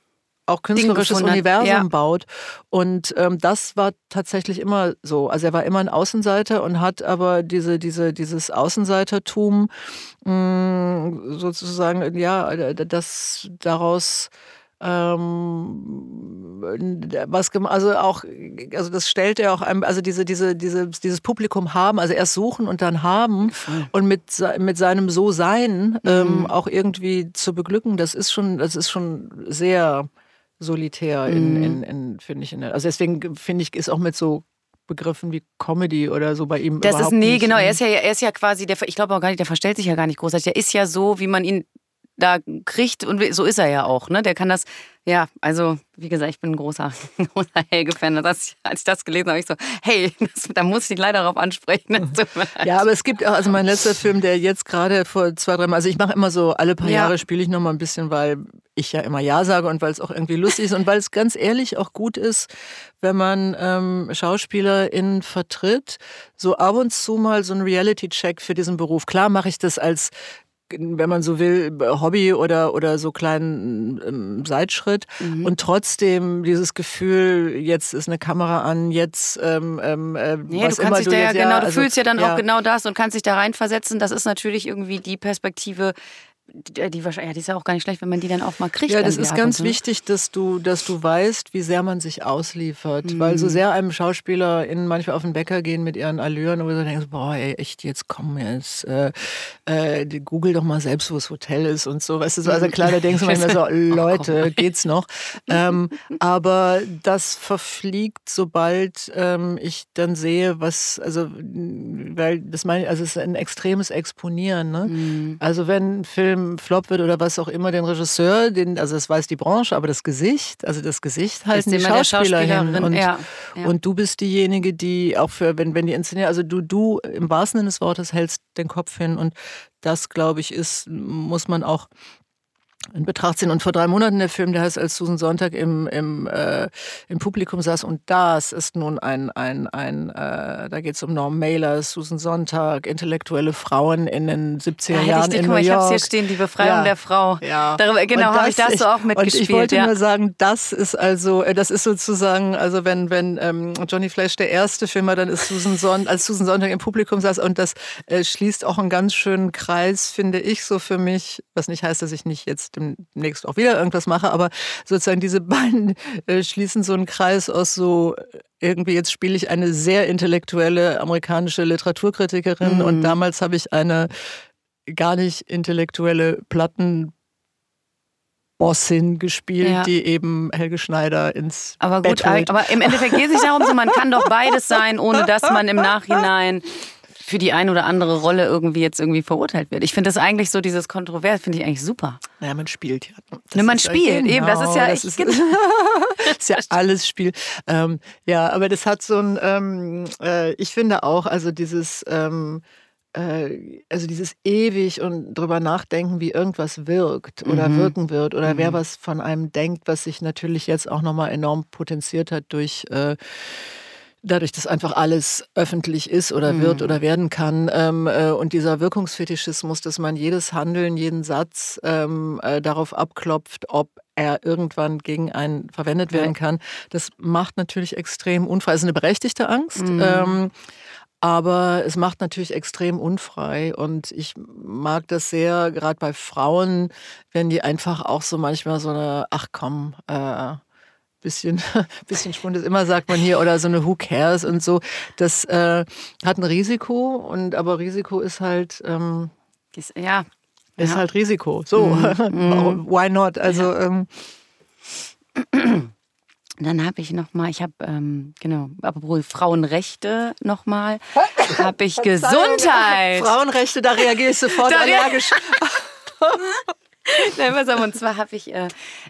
auch künstlerisches Universum ja. baut. Und ähm, das war tatsächlich immer so. Also er war immer ein Außenseiter und hat aber diese, diese, dieses Außenseitertum mh, mm, sozusagen, ja, das daraus ähm, was also auch also das stellt er auch einem also diese diese diese dieses Publikum haben also erst suchen und dann haben und mit mit seinem so sein ähm, mhm. auch irgendwie zu beglücken das ist schon das ist schon sehr solitär in, mhm. in, in finde ich in der, also deswegen finde ich ist auch mit so Begriffen wie Comedy oder so bei ihm das ist nee genau er ist ja er ist ja quasi der ich glaube auch gar nicht der verstellt sich ja gar nicht großartig er ist ja so wie man ihn da kriegt. Und so ist er ja auch. Ne? Der kann das ja, also wie gesagt, ich bin ein großer, <laughs> großer Helge-Fan. Als ich das gelesen habe, ich so, hey, <laughs> das, da muss ich dich leider darauf ansprechen. Ja, aber es gibt auch, also mein letzter Film, der jetzt gerade vor zwei, drei Mal, also ich mache immer so, alle paar ja. Jahre spiele ich nochmal ein bisschen, weil ich ja immer Ja sage und weil es auch irgendwie lustig ist und weil es ganz ehrlich auch gut ist, wenn man ähm, SchauspielerInnen vertritt, so ab und zu mal so ein Reality-Check für diesen Beruf. Klar mache ich das als wenn man so will, Hobby oder, oder so kleinen ähm, Seitschritt. Mhm. Und trotzdem dieses Gefühl, jetzt ist eine Kamera an, jetzt ähm, ähm, äh, nee, was du kannst dich da ja, genau, du also, fühlst ja dann ja. auch genau das und kannst dich da reinversetzen. Das ist natürlich irgendwie die Perspektive, die, die, ja, die ist ja auch gar nicht schlecht, wenn man die dann auch mal kriegt. Ja, das ist ganz wichtig, dass du, dass du weißt, wie sehr man sich ausliefert. Mhm. Weil so sehr einem Schauspieler in manchmal auf den Bäcker gehen mit ihren Allüren, wo du denkst, boah, ey, echt, jetzt komm jetzt, äh, äh, google doch mal selbst, wo das Hotel ist und so. Weißt du, so, also klar, da denkst du <laughs> manchmal so, Leute, oh, geht's noch? <laughs> ähm, aber das verfliegt, sobald ähm, ich dann sehe, was, also, weil das meine, also es ist ein extremes Exponieren. Ne? Mhm. Also wenn ein Film Film Flop wird oder was auch immer, den Regisseur, den, also das weiß die Branche, aber das Gesicht, also das Gesicht halten die Schauspieler hin. Und, ja, ja. und du bist diejenige, die auch für, wenn, wenn die inszenieren, also du, du im wahrsten Sinne des Wortes hältst den Kopf hin und das, glaube ich, ist, muss man auch in Betracht ziehen. Und vor drei Monaten der Film, der heißt, als Susan Sonntag im, im, äh, im Publikum saß. Und das ist nun ein, ein, ein äh, da geht es um Norm Mailer, Susan Sonntag, intellektuelle Frauen in den 70er ja, Jahren in New York. Ich habe hier stehen, die Befreiung ja. der Frau. Ja. Darüber, genau, habe ich das so auch mitgespielt. Und ich wollte ja. nur sagen, das ist also, äh, das ist sozusagen, also wenn, wenn ähm, Johnny Flash der erste Film war, dann ist Susan Sonntag, als Susan Sonntag im Publikum saß und das äh, schließt auch einen ganz schönen Kreis, finde ich, so für mich, was nicht heißt, dass ich nicht jetzt demnächst auch wieder irgendwas mache, aber sozusagen diese <laughs> beiden äh, schließen so einen Kreis aus so irgendwie jetzt spiele ich eine sehr intellektuelle amerikanische Literaturkritikerin mhm. und damals habe ich eine gar nicht intellektuelle Platten Bossin gespielt, ja. die eben Helge Schneider ins aber gut, Bett aber im Endeffekt geht es sich darum, so man kann doch beides sein, ohne dass man im Nachhinein für die eine oder andere Rolle irgendwie jetzt irgendwie verurteilt wird. Ich finde das eigentlich so, dieses Kontrovers, finde ich eigentlich super. Naja, man spielt ja. Ne, man spielt, genau, eben, das ist ja das ist, <laughs> ist, ja <laughs> alles Spiel. Ähm, ja, aber das hat so ein, ähm, äh, ich finde auch, also dieses, ähm, äh, also dieses ewig und drüber nachdenken, wie irgendwas wirkt oder mhm. wirken wird oder mhm. wer was von einem denkt, was sich natürlich jetzt auch nochmal enorm potenziert hat durch äh, dadurch, dass einfach alles öffentlich ist oder mhm. wird oder werden kann. Ähm, äh, und dieser Wirkungsfetischismus, dass man jedes Handeln, jeden Satz ähm, äh, darauf abklopft, ob er irgendwann gegen einen verwendet werden kann, das macht natürlich extrem unfrei. Es ist eine berechtigte Angst. Mhm. Ähm, aber es macht natürlich extrem unfrei und ich mag das sehr, gerade bei Frauen, wenn die einfach auch so manchmal so eine, ach komm, äh, bisschen, <laughs> bisschen Schwund ist immer, sagt man hier, oder so eine Who cares und so. Das äh, hat ein Risiko und aber Risiko ist halt. Ähm, ja. Ist ja. halt Risiko. So, mhm. <laughs> why not? Also. Ähm, <clears throat> dann habe ich noch mal, ich habe ähm, genau, apropos Frauenrechte noch mal, <laughs> habe ich Gesundheit. Frauenrechte, da reagiere ich sofort allergisch. <laughs> Nein, pass auf, und zwar habe ich, äh,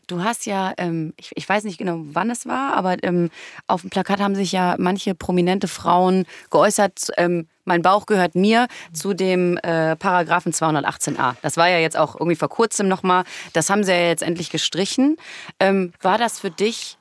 du hast ja, ähm, ich, ich, weiß nicht genau, wann es war, aber ähm, auf dem Plakat haben sich ja manche prominente Frauen geäußert, ähm, mein Bauch gehört mir zu dem äh, Paragraphen 218a. Das war ja jetzt auch irgendwie vor kurzem nochmal. Das haben sie ja jetzt endlich gestrichen. Ähm, war das für dich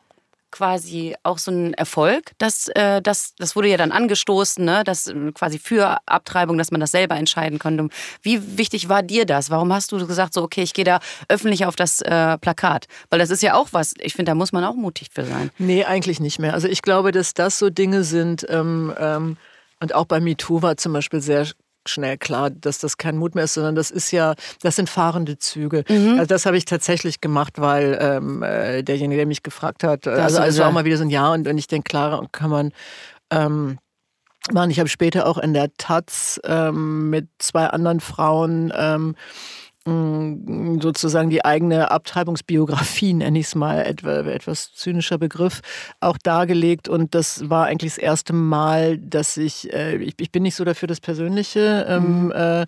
quasi auch so ein Erfolg. Das, äh, das, das wurde ja dann angestoßen, ne? das äh, quasi für Abtreibung, dass man das selber entscheiden konnte. Wie wichtig war dir das? Warum hast du gesagt, so okay, ich gehe da öffentlich auf das äh, Plakat? Weil das ist ja auch was, ich finde, da muss man auch mutig für sein. Nee, eigentlich nicht mehr. Also ich glaube, dass das so Dinge sind, ähm, ähm, und auch bei MeToo war zum Beispiel sehr schnell klar, dass das kein Mut mehr ist, sondern das ist ja, das sind fahrende Züge. Mhm. Also das habe ich tatsächlich gemacht, weil ähm, äh, derjenige, der mich gefragt hat, das also, also auch mal wieder so ein Ja und, und ich denke, klar, kann man ähm, machen. Ich habe später auch in der Taz ähm, mit zwei anderen Frauen ähm, sozusagen die eigene Abtreibungsbiografie, nenne ich es mal, etwa, etwas zynischer Begriff, auch dargelegt. Und das war eigentlich das erste Mal, dass ich, äh, ich, ich bin nicht so dafür das Persönliche. Ähm, mhm. äh,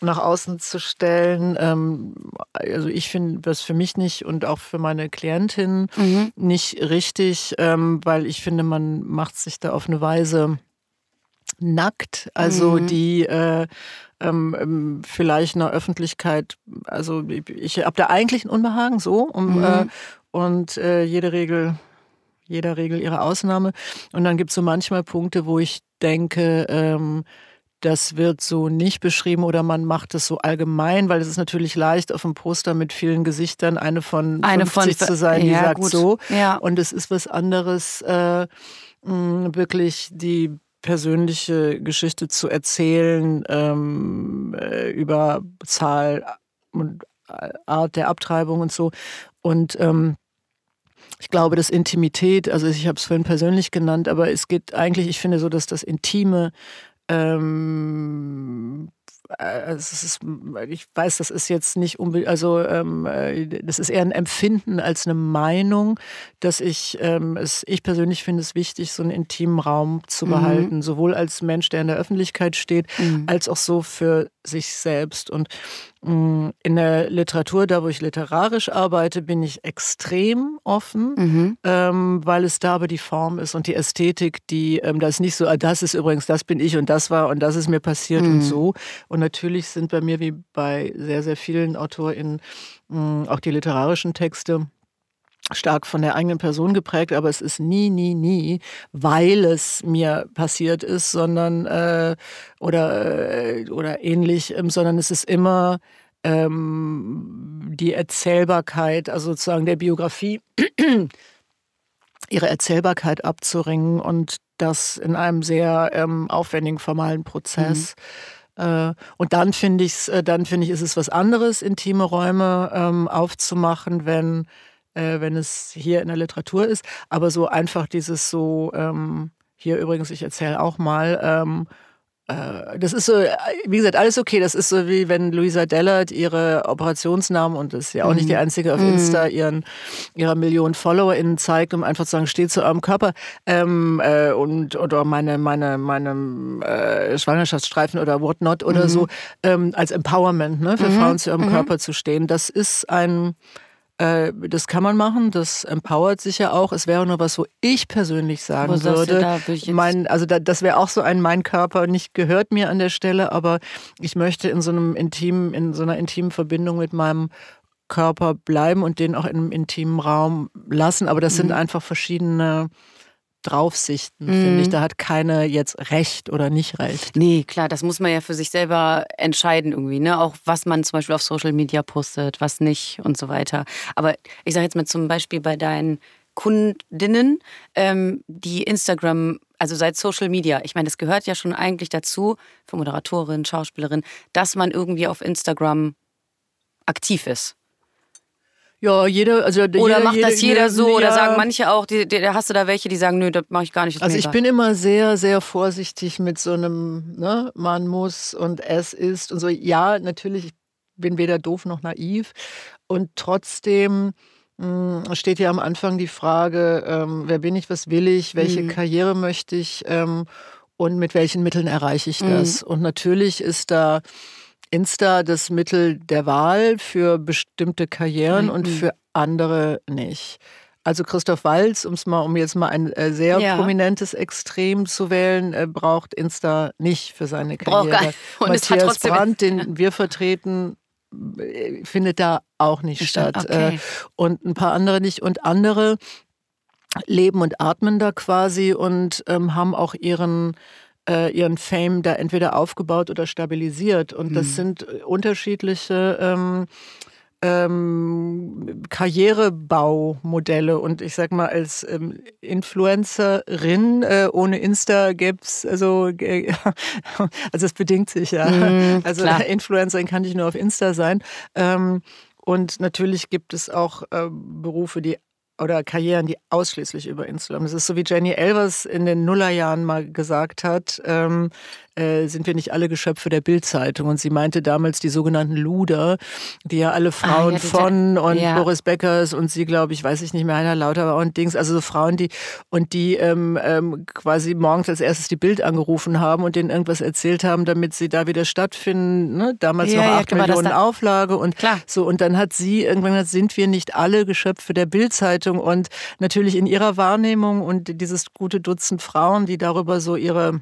nach außen zu stellen. Ähm, also ich finde das für mich nicht und auch für meine Klientin mhm. nicht richtig, ähm, weil ich finde, man macht sich da auf eine Weise nackt, also mhm. die äh, ähm, ähm vielleicht einer Öffentlichkeit, also ich habe da eigentlich ein Unbehagen so um, mhm. äh, und äh, jede Regel, jeder Regel ihre Ausnahme. Und dann gibt es so manchmal Punkte, wo ich denke, ähm, das wird so nicht beschrieben oder man macht es so allgemein, weil es ist natürlich leicht, auf einem Poster mit vielen Gesichtern eine von eine 50 von, zu sein, die ja, sagt gut. so. Ja. Und es ist was anderes, äh, wirklich die persönliche Geschichte zu erzählen ähm, äh, über Zahl und Art der Abtreibung und so. Und ähm, ich glaube, dass Intimität, also ich habe es vorhin persönlich genannt, aber es geht eigentlich, ich finde so, dass das Intime ähm, äh, ist, ich weiß, das ist jetzt nicht unbedingt, also ähm, äh, das ist eher ein Empfinden als eine Meinung, dass ich, ähm, es, ich persönlich finde es wichtig, so einen intimen Raum zu mhm. behalten, mhm. sowohl als Mensch, der in der Öffentlichkeit steht, mhm. als auch so für sich selbst. Und in der Literatur, da wo ich literarisch arbeite, bin ich extrem offen, mhm. ähm, weil es da aber die Form ist und die Ästhetik, die, ähm, da ist nicht so, ah, das ist übrigens, das bin ich und das war und das ist mir passiert mhm. und so. Und natürlich sind bei mir wie bei sehr, sehr vielen AutorInnen mh, mm, auch die literarischen Texte stark von der eigenen Person geprägt, aber es ist nie, nie, nie, weil es mir passiert ist, sondern äh, oder äh, oder ähnlich, ähm, sondern es ist immer ähm, die Erzählbarkeit, also sozusagen der Biografie, ihre Erzählbarkeit abzuringen und das in einem sehr ähm, aufwendigen formalen Prozess. Mhm. Äh, und dann finde ich, äh, dann finde ich, ist es was anderes, intime Räume ähm, aufzumachen, wenn äh, wenn es hier in der Literatur ist. Aber so einfach dieses so, ähm, hier übrigens, ich erzähle auch mal, ähm, äh, das ist so, äh, wie gesagt, alles okay. Das ist so wie wenn Luisa Dellert ihre Operationsnamen, und das ist ja auch nicht die mhm. einzige auf mhm. Insta, ihren, ihrer Millionen FollowerInnen zeigt, um einfach zu sagen, steht zu eurem Körper ähm, äh, und oder meine, meine, meine äh, Schwangerschaftsstreifen oder whatnot oder mhm. so, ähm, als Empowerment ne, für mhm. Frauen zu ihrem mhm. Körper zu stehen. Das ist ein äh, das kann man machen, das empowert sich ja auch. Es wäre nur was, wo ich persönlich sagen wo würde. Da, mein, also da, das wäre auch so ein mein Körper nicht gehört mir an der Stelle, aber ich möchte in so einem intimen, in so einer intimen Verbindung mit meinem Körper bleiben und den auch in einem intimen Raum lassen. Aber das mhm. sind einfach verschiedene Draufsichten, mhm. finde ich. Da hat keine jetzt Recht oder nicht Recht. Nee, klar, das muss man ja für sich selber entscheiden irgendwie, ne? Auch was man zum Beispiel auf Social Media postet, was nicht und so weiter. Aber ich sage jetzt mal zum Beispiel bei deinen Kundinnen, ähm, die Instagram, also seit Social Media, ich meine, das gehört ja schon eigentlich dazu, für Moderatorin, Schauspielerin, dass man irgendwie auf Instagram aktiv ist. Ja, jeder, also oder jeder, macht das jeder, jeder so? Ja. Oder sagen manche auch, die, die, hast du da welche, die sagen, nö, das mache ich gar nicht. Also ich bin immer sehr, sehr vorsichtig mit so einem, ne, man muss und es ist und so. Ja, natürlich, ich bin weder doof noch naiv und trotzdem mh, hm, steht ja am Anfang die Frage, ähm, wer bin ich, was will ich, welche mhm. Karriere möchte ich ähm, und mit welchen Mitteln erreiche ich das? Mhm. Und natürlich ist da Insta das Mittel der Wahl für bestimmte Karrieren mhm. und für andere nicht. Also Christoph Walz, um's mal, um jetzt mal ein äh, sehr ja. prominentes Extrem zu wählen, äh, braucht Insta nicht für seine Karriere. Und Matthias Brandt, den wir vertreten, äh, findet da auch nicht statt. Okay. Und ein paar andere nicht. Und andere leben und atmen da quasi und ähm, haben auch ihren äh, ihren Fame da entweder aufgebaut oder stabilisiert. Und das mhm. sind äh, unterschiedliche ähm, ähm, Karrierebaumodelle. Und ich sag mal, als ähm, Influencerin äh, ohne Insta gäb's also, äh, <laughs> also es bedingt sich ja. Mhm, also klar. <laughs> Influencerin kann nicht nur auf Insta sein. Ähm, und natürlich gibt es auch äh, Berufe, die oder Karrieren, die ausschließlich über Insta laufen. Das ist so wie Jenny Elvers in den Nullerjahren mal gesagt hat, ähm, äh, sind wir nicht alle Geschöpfe der Bildzeitung. Und sie meinte damals die sogenannten Luder, die ja alle Frauen ah, ja, von und ja. Boris Beckers und sie, glaube ich, weiß ich nicht mehr, Heiner Lauter und Dings, also so Frauen, die und die ähm, ähm, quasi morgens als erstes die Bild angerufen haben und denen irgendwas erzählt haben, damit sie da wieder stattfinden. Ne? Damals ja, noch acht Millionen Auflage und Klar. so. Und dann hat sie irgendwann gesagt, sind wir nicht alle Geschöpfe der Bildzeitung und natürlich in ihrer Wahrnehmung und dieses gute Dutzend Frauen, die darüber so ihre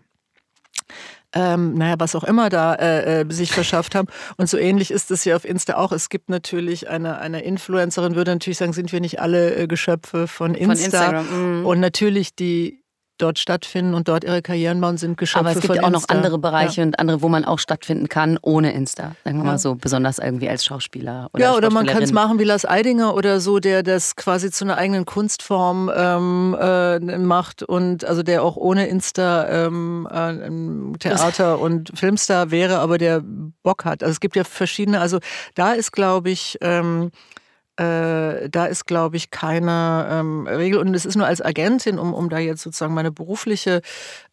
ähm, naja, was auch immer da äh, äh, sich verschafft haben. Und so ähnlich ist es ja auf Insta auch. Es gibt natürlich eine, eine Influencerin, würde natürlich sagen, sind wir nicht alle äh, Geschöpfe von Insta. Von Instagram. Mhm. Und natürlich die dort stattfinden und dort ihre Karrieren bauen, sind Geschöpfe Aber es gibt auch Insta. noch andere Bereiche ja. und andere, wo man auch stattfinden kann ohne Insta. Sagen wir ja. mal so, besonders irgendwie als Schauspieler oder Ja, oder man kann es machen wie Lars Eidinger oder so, der das quasi zu einer eigenen Kunstform ähm, äh, macht und also der auch ohne Insta ähm, äh, Theater <laughs> und Filmstar wäre, aber der Bock hat. Also es gibt ja verschiedene, also da ist, glaube ich, ähm, äh, da ist, glaube ich, keine ähm, Regel. Und es ist nur als Agentin, um, um da jetzt sozusagen meine berufliche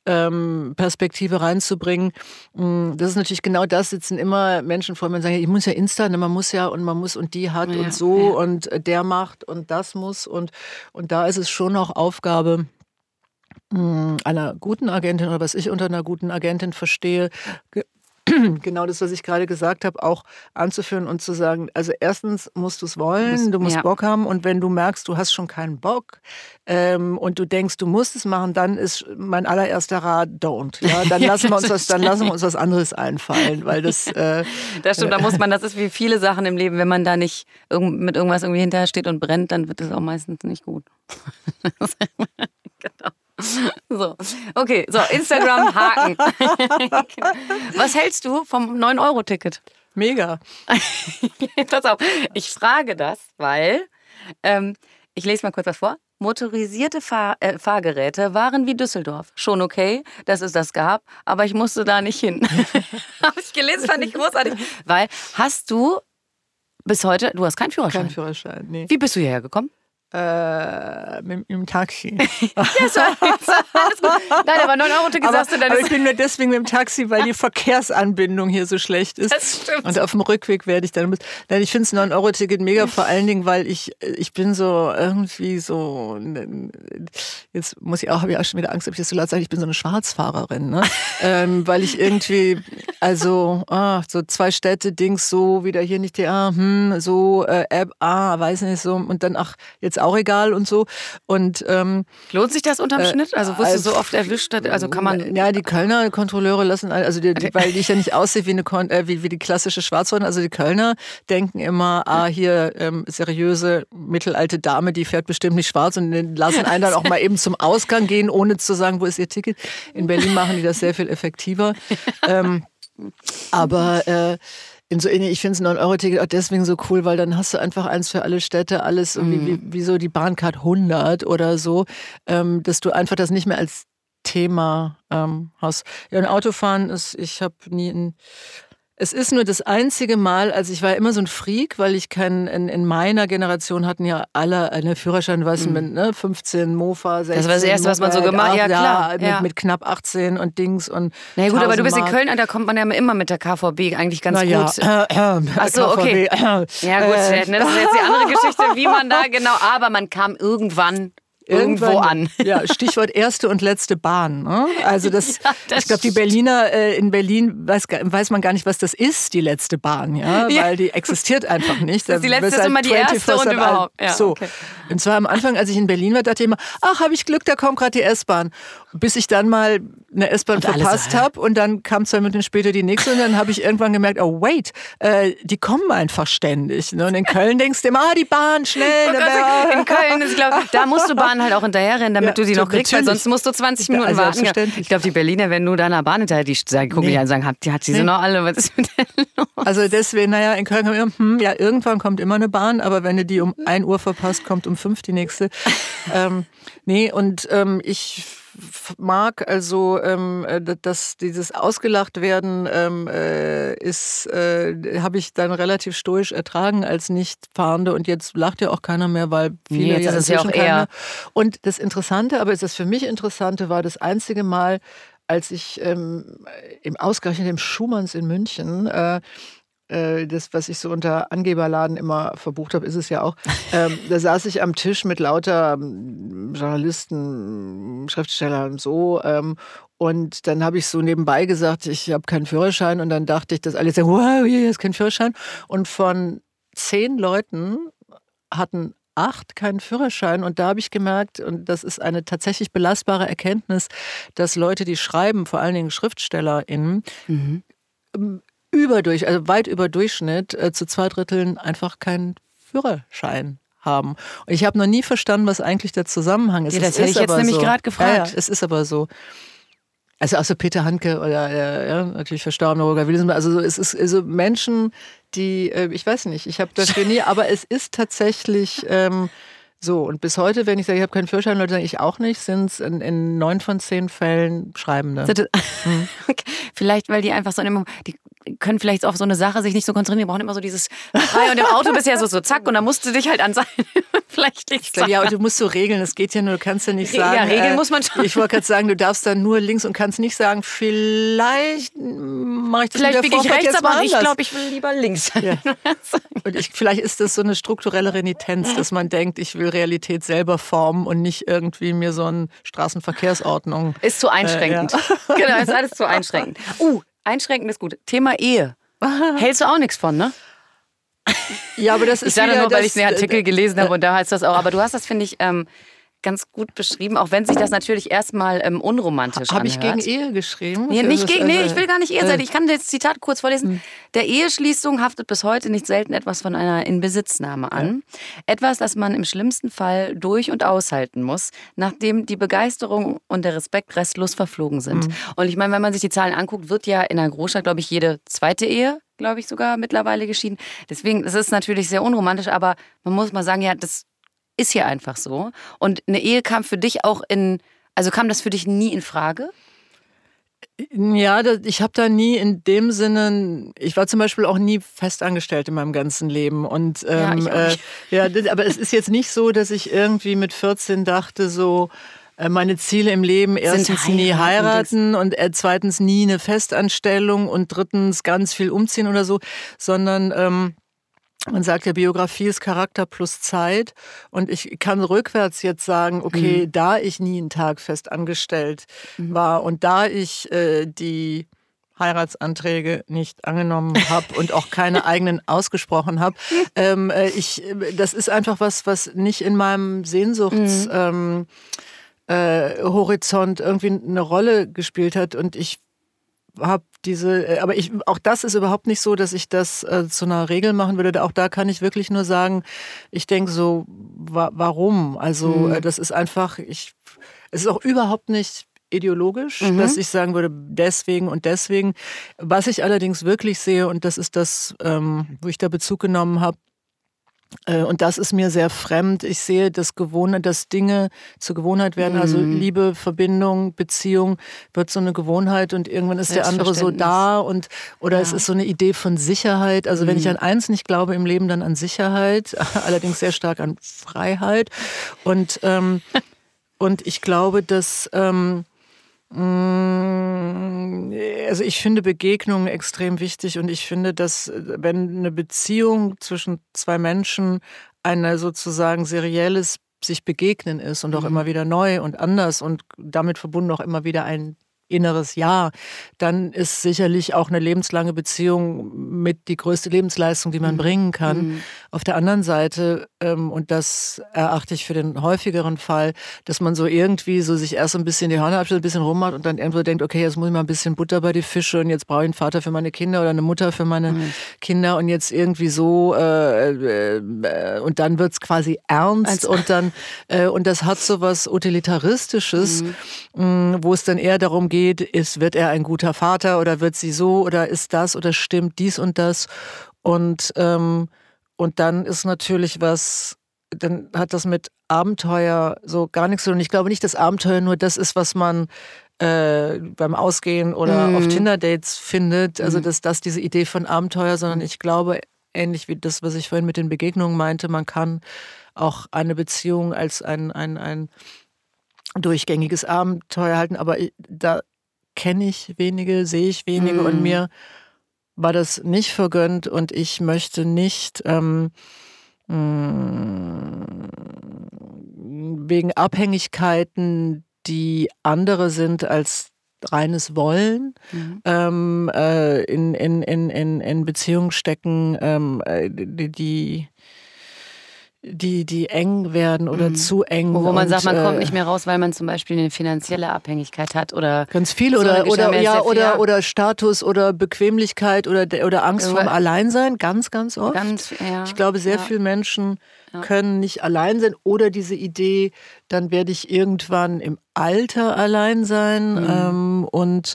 ähm, Perspektive reinzubringen. Mm, das ist natürlich genau das, sitzen immer Menschen vor mir und sagen, ich muss ja Insta, ne, man muss ja und man muss und die hat ja, und so ja. und der macht und das muss. Und, und da ist es schon auch Aufgabe, mm, einer guten Agentin oder was ich unter einer guten Agentin verstehe, <clears throat> genau das, was ich gerade gesagt habe, auch anzuführen und zu sagen, also erstens musst du es wollen, du musst ja. Bock haben und wenn du merkst, du hast schon keinen Bock ähm, und du denkst, du musst es machen, dann ist mein allererster Rat, don't. Ja, <laughs> dann, ja, lassen wir uns was, dann lassen wir uns was anderes einfallen, weil das... <laughs> Äh, das stimmt, da muss man, das <laughs> ist wie viele Sachen im Leben, wenn man da nicht mit irgendwas irgendwie hinterher steht und brennt, dann wird es auch meistens nicht gut. genau. <laughs> So, okay, so, Instagram Haken. <laughs> Was hältst du vom 9-Euro-Ticket? Mega. <laughs> Pass auf, ich frage das, weil, ähm, ich lese mal kurz was vor. Motorisierte Fahr äh, Fahrgeräte waren wie Düsseldorf. Schon okay, dass es das gab, aber ich musste da nicht hin. Habe ich gelesen, fand ich großartig. Weil, hast du bis heute, du hast keinen Führerschein? Kein Führerschein, nee. Wie bist du hierher gekommen? Äh, mit, mit dem Taxi. <laughs> ja, so, alles gut. Nein, aber 9 Euro Ticket sagst du dann. Aber ich bin nur deswegen mit dem Taxi, weil die <laughs> Verkehrsanbindung hier so schlecht ist. Das stimmt. Und auf dem Rückweg werde ich dann. Nein, ich finde das 9 Euro Ticket mega, vor allen Dingen, weil ich ich bin so irgendwie so. Jetzt muss ich auch habe ich auch schon wieder Angst, ob ich das so laut sage. Ich bin so eine Schwarzfahrerin, ne? <laughs> ähm, weil ich irgendwie also ah, so zwei Städte Dings so wieder hier nicht die ah, hm, so äh, App ah weiß nicht so und dann ach jetzt auch egal und so. Und ähm, lohnt sich das unterm äh, Schnitt? Also wirst du so oft erwischt? Also kann man ja die Kölner Kontrolleure lassen, also die, die, weil ich ja nicht aussehe wie eine äh, wie, wie die klassische Schwarzfrau. Also die Kölner denken immer, ah hier ähm, seriöse mittelalte Dame, die fährt bestimmt nicht schwarz und lassen einen dann auch mal eben zum Ausgang gehen, ohne zu sagen, wo ist ihr Ticket. In Berlin machen die das sehr viel effektiver. ähm, aber äh, in so, ich finde es 9-Euro-Ticket auch deswegen so cool, weil dann hast du einfach eins für alle Städte, alles mhm. wie, wie, wie, so die Bahncard 100 oder so, ähm, dass du einfach das nicht mehr als Thema ähm, hast. Ja, und Autofahren ist, ich habe nie ein es ist nur das einzige Mal, also ich war immer so ein Freak, weil ich kein, in, in meiner Generation hatten ja alle eine Führerschein, was mhm. mit ne, 15 Mofa, 16. Das war das Erste, was man so gemacht hat. Ja, klar. Ja, mit, mit, knapp 18 und Dings und. Na ja, gut, aber du bist in Köln, da kommt man ja immer mit der KVB eigentlich ganz Na gut. Äh, äh, so, okay. ja, gut, äh, ne, das ist jetzt die andere <laughs> Geschichte, wie man da genau, aber man kam irgendwann irgendwo an. <laughs> Ja, Stichwort erste und letzte Bahn. Ne? Also <laughs> das, ja, das ich glaube, die Berliner äh, in Berlin weiß, weiß man gar nicht, was das ist, die letzte Bahn, ja, <laughs> ja. weil die existiert einfach nicht. Das die letzte ist immer die erste und überhaupt. Ja, so. Okay. Und zwar am Anfang, als ich in Berlin war, dachte ich immer, ach, habe ich Glück, da kommt gerade die S-Bahn. Bis ich dann mal eine S-Bahn verpasst habe und dann kam zwei Minuten später die nächste und dann habe ich irgendwann gemerkt, oh wait, äh, die kommen einfach ständig. Ne? Und in Köln denkst du immer, ah, die Bahn, schnell. Oh in Köln ist, glaube da musst du Bahn halt auch hinterherrennen, damit ja, du die noch kriegst, weil sonst musst du 20 Minuten also warten. Ich glaube, die Berliner, wenn du deiner Bahn hinterher, die sagen, gucken nee. dich an und sagen, hat, die hat sie nee. so noch alle, was ist mit der los? Also deswegen, naja, in Köln immer, hm, ja, irgendwann kommt immer eine Bahn, aber wenn du die um 1 Uhr verpasst, kommt um 5 die nächste. <laughs> ähm, nee, und ähm, ich mag. Also ähm, äh, dass dieses ausgelacht werden ähm, äh, ist, äh, habe ich dann relativ stoisch ertragen als Nichtfahrende und jetzt lacht ja auch keiner mehr, weil viele nee, ja ist ja auch eher. Und das Interessante, aber ist das für mich Interessante, war das einzige Mal, als ich ähm, im ausgerechnet im Schumanns in München äh, das, was ich so unter Angeberladen immer verbucht habe, ist es ja auch. <laughs> Ähm, da saß ich am Tisch mit lauter ähm, Journalisten, Schriftstellern so. Ähm, und dann habe ich so nebenbei gesagt, ich habe keinen Führerschein. Und dann dachte ich, dass alle sagen, wow, hier ist kein Führerschein. Und von zehn Leuten hatten acht keinen Führerschein. Und da habe ich gemerkt, und das ist eine tatsächlich belastbare Erkenntnis, dass Leute, die schreiben, vor allen Dingen SchriftstellerInnen, mhm überdurch, also weit über Durchschnitt, äh, zu zwei Dritteln einfach keinen Führerschein haben. Und ich habe noch nie verstanden, was eigentlich der Zusammenhang ist. Ja, das es hätte ich jetzt nämlich so. gerade gefragt. Ja, ja, es ist aber so. Also außer Peter Handke oder äh, ja, natürlich verstorbener Roger Wilson. Also es ist also Menschen, die, äh, ich weiß nicht, ich habe das nie, <laughs> aber es ist tatsächlich ähm, so, und bis heute, wenn ich sage, ich habe keinen Führerschein, Leute sagen, ich auch nicht, sind es in, in neun von zehn Fällen Schreibende. Hm. <laughs> Vielleicht, weil die einfach so die können vielleicht auf so eine Sache sich nicht so konzentrieren, die brauchen immer so dieses frei und im Auto bist ja so, so zack und dann musst du dich halt an sein. <laughs> vielleicht nicht sagen. Ja, und du musst so regeln, das geht ja nur, du kannst ja nicht sagen. Ja, regeln äh, muss man schon. Ich wollte gerade sagen, du darfst dann nur links und kannst nicht sagen, vielleicht mache ich das Vielleicht biege ich rechts, aber ich glaube, ich will lieber links. Ja. <laughs> und ich, vielleicht ist das so eine strukturelle Renitenz, dass man denkt, ich will Realität selber formen und nicht irgendwie mir so eine Straßenverkehrsordnung. Ist zu einschränkend. Äh, ja. genau, ist alles zu einschränkend. Uh, einschränkend ist gut. Thema Ehe. <laughs> Hältst du auch nichts von, ne? Ja, aber das ist. Ich sage nur, weil ich den Artikel gelesen habe und da heißt das auch. Aber du hast das, finde ich, ähm, ganz gut beschrieben, auch wenn sich das natürlich erstmal ähm, unromantisch Habe ich gegen Ehe geschrieben? Nee, nicht gegen, nee, ich will gar nicht Ehe sein. Äh, ich kann das Zitat kurz vorlesen. Hm. Der Eheschließung haftet bis heute nicht selten etwas von einer Inbesitznahme an. Ja. Etwas, das man im schlimmsten Fall durch- und aushalten muss, nachdem die Begeisterung und der Respekt restlos verflogen sind. Mhm. Und ich meine, wenn man sich die Zahlen anguckt, wird ja in einer Großstadt, glaube ich, jede zweite Ehe glaube ich, sogar mittlerweile geschieden. Deswegen, es ist natürlich sehr unromantisch, aber man muss mal sagen, ja, das ist hier einfach so. Und eine Ehe kam für dich auch in, also kam das für dich nie in Frage? Ja, ich habe da nie in dem Sinne, ich war zum Beispiel auch nie festangestellt in meinem ganzen Leben. Und ähm, <laughs> ja, äh, ja, aber es ist jetzt nicht so, dass ich irgendwie mit 14 dachte, so, äh, meine Ziele im Leben erstens heiraten nie heiraten und äh, zweitens nie eine Festanstellung und drittens ganz viel umziehen oder so, sondern ähm, man sagt ja, Biografie ist Charakter plus Zeit. Und ich kann rückwärts jetzt sagen, okay, mhm. da ich nie einen Tag fest angestellt mhm. war und da ich äh, die Heiratsanträge nicht angenommen <laughs> habe und auch keine eigenen ausgesprochen habe. Ähm, äh, ich, äh, das ist einfach was, was nicht in meinem Sehnsuchtshorizont mhm. ähm, äh, irgendwie eine Rolle gespielt hat. Und ich habe diese, äh, aber ich, auch das ist überhaupt nicht so, dass ich das äh, zu einer Regel machen würde. Auch da kann ich wirklich nur sagen, ich denke so, wa warum? Also mhm. äh, das ist einfach, ich, es ist auch überhaupt nicht ideologisch, mhm. dass ich sagen würde, deswegen und deswegen. Was ich allerdings wirklich sehe, und das ist das, ähm, wo ich da Bezug genommen habe, äh, und das ist mir sehr fremd. Ich sehe das Gewohnheit, dass Dinge zur Gewohnheit werden. Also mhm. Also Liebe, Verbindung, Beziehung wird so eine Gewohnheit und irgendwann ist der andere so da und oder ja. es ist so eine Idee von Sicherheit. Also mhm. wenn ich mhm. an eins nicht glaube im Leben, dann an Sicherheit, <laughs> allerdings sehr stark an Freiheit. Und ähm, und ich glaube, dass ähm, also ich finde Begegnungen extrem wichtig und ich finde, dass wenn eine Beziehung zwischen zwei Menschen ein sozusagen serielles sich begegnen ist und auch mhm. immer wieder neu und anders und damit verbunden auch immer wieder ein inneres Ja, dann ist sicherlich auch eine lebenslange Beziehung mit die größte Lebensleistung, die man mhm. bringen kann. Mhm. Auf der anderen Seite, ähm, und das erachte ich für den häufigeren Fall, dass man so irgendwie so sich erst ein bisschen die Hörner abschließt, ein bisschen rummacht und dann irgendwo denkt, okay, jetzt muss ich mal ein bisschen Butter bei die Fische und jetzt brauche ich einen Vater für meine Kinder oder eine Mutter für meine mhm. Kinder und jetzt irgendwie so äh, äh, und dann wird es quasi ernst also. und dann äh, und das hat so was Utilitaristisches, mhm. mh, wo es dann eher darum geht, geht, ist, wird er ein guter Vater oder wird sie so oder ist das oder stimmt dies und das. Und, ähm, und dann ist natürlich was, dann hat das mit Abenteuer so gar nichts so. Und ich glaube nicht, dass Abenteuer nur das ist, was man äh, beim Ausgehen oder mhm. auf Tinder-Dates findet. Also, mhm. dass das diese Idee von Abenteuer, sondern ich glaube, ähnlich wie das, was ich vorhin mit den Begegnungen meinte, man kann auch eine Beziehung als ein, ein, ein durchgängiges Abenteuer halten. Aber da kenne ich wenige, sehe ich wenige mhm. und mir war das nicht vergönnt und ich möchte nicht ähm, mm, wegen Abhängigkeiten, die andere sind als reines Wollen mhm. ähm, äh, in, in, in, in, in Beziehungen stecken, ähm, äh, die, die die, die eng werden oder mhm. zu eng. Wo, wo man und, sagt, man kommt äh, nicht mehr raus, weil man zum Beispiel eine finanzielle Abhängigkeit hat oder ganz viel so oder oder ja oder oder Status oder Bequemlichkeit oder oder Angst vor Alleinsein, ganz ganz oft. Ganz, ja, ich glaube, sehr ja. viele Menschen ja. können nicht allein sein oder diese Idee, dann werde ich irgendwann im Alter allein sein mhm. ähm, und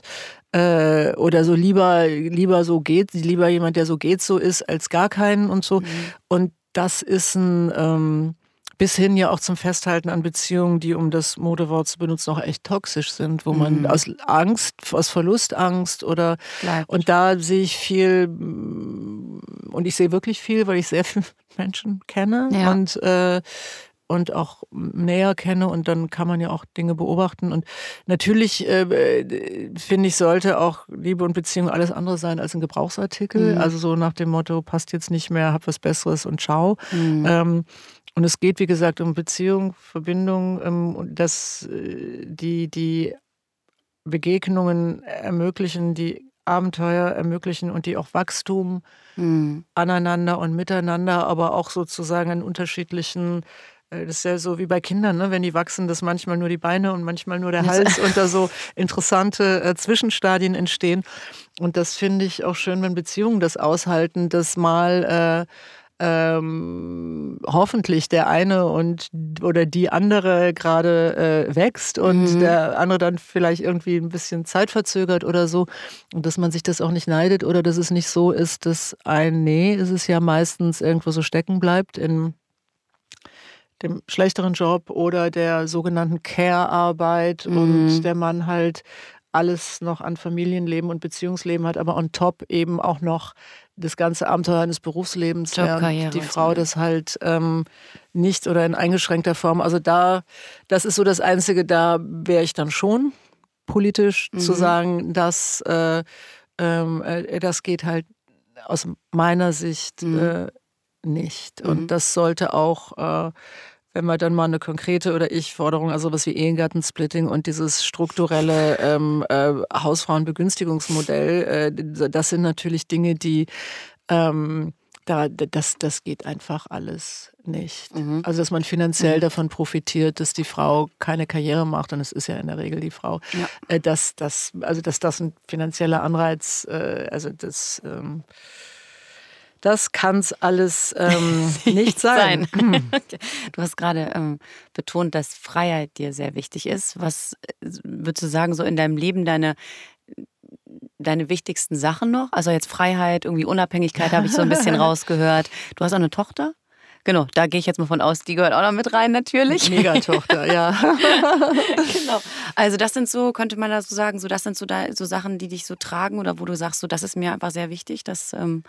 äh, oder so lieber lieber so geht, lieber jemand, der so geht so ist, als gar keinen und so mhm. und das ist ein ähm, bis hin ja auch zum Festhalten an Beziehungen, die, um das Modewort zu benutzen, auch echt toxisch sind, wo man mhm. aus Angst, aus Verlustangst oder Bleibt. und da sehe ich viel und ich sehe wirklich viel, weil ich sehr viele <laughs> Menschen kenne ja. und äh, und auch näher kenne und dann kann man ja auch Dinge beobachten. Und natürlich äh, finde ich, sollte auch Liebe und Beziehung alles andere sein als ein Gebrauchsartikel. Mhm. Also so nach dem Motto, passt jetzt nicht mehr, hab was Besseres und ciao. Mhm. Ähm, und es geht, wie gesagt, um Beziehung, Verbindung, ähm, dass äh, die, die Begegnungen ermöglichen, die Abenteuer ermöglichen und die auch Wachstum mhm. aneinander und miteinander, aber auch sozusagen in unterschiedlichen das ist ja so wie bei Kindern, ne? wenn die wachsen, dass manchmal nur die Beine und manchmal nur der Hals <laughs> und da so interessante äh, Zwischenstadien entstehen. Und das finde ich auch schön, wenn Beziehungen das aushalten, dass mal äh, ähm, hoffentlich der eine und oder die andere gerade äh, wächst und mhm. der andere dann vielleicht irgendwie ein bisschen zeitverzögert oder so und dass man sich das auch nicht neidet oder dass es nicht so ist, dass ein Nee, ist es ja meistens irgendwo so stecken bleibt in dem schlechteren Job oder der sogenannten Care-Arbeit mhm. und der Mann halt alles noch an Familienleben und Beziehungsleben hat, aber on top eben auch noch das ganze Abenteuer eines Berufslebens, während die Frau das halt ähm, nicht oder in eingeschränkter Form. Also da, das ist so das Einzige, da wäre ich dann schon politisch mhm. zu sagen, dass äh, ähm, äh, das geht halt aus meiner Sicht mhm. äh, nicht. Und mhm. das sollte auch, äh, wenn man dann mal eine konkrete oder ich Forderung, also was wie Ehegattensplitting und dieses strukturelle ähm, äh, Hausfrauenbegünstigungsmodell, äh, das sind natürlich Dinge, die ähm, da, das, das geht einfach alles nicht. Mhm. Also, dass man finanziell mhm. davon profitiert, dass die Frau keine Karriere macht, und es ist ja in der Regel die Frau, ja. äh, dass, dass, also, dass das ein finanzieller Anreiz, äh, also das, ähm, das kann es alles ähm, <laughs> nicht sein. sein. <laughs> <laughs> du hast gerade ähm, betont, dass Freiheit dir sehr wichtig ist. Was äh, würdest du sagen, so in deinem Leben deine deine wichtigsten Sachen noch? Also jetzt Freiheit, irgendwie Unabhängigkeit habe ich so ein bisschen rausgehört. Du hast auch eine Tochter? Genau, da gehe ich jetzt mal von aus, die gehört auch noch mit rein natürlich. Megatochter, ja. genau. Also das sind so, könnte man da so sagen, so das sind so, da, so Sachen, die dich so tragen oder wo du sagst, so das ist mir einfach sehr wichtig, dass ähm,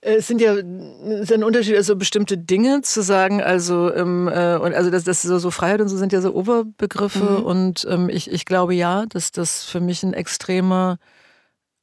es sind ja es ist ein Unterschied, also bestimmte Dinge zu sagen, also ähm, äh, und also das, das so, so Freiheit und so sind ja so Oberbegriffe mhm. und ähm, ich, ich glaube ja, dass das für mich ein extremer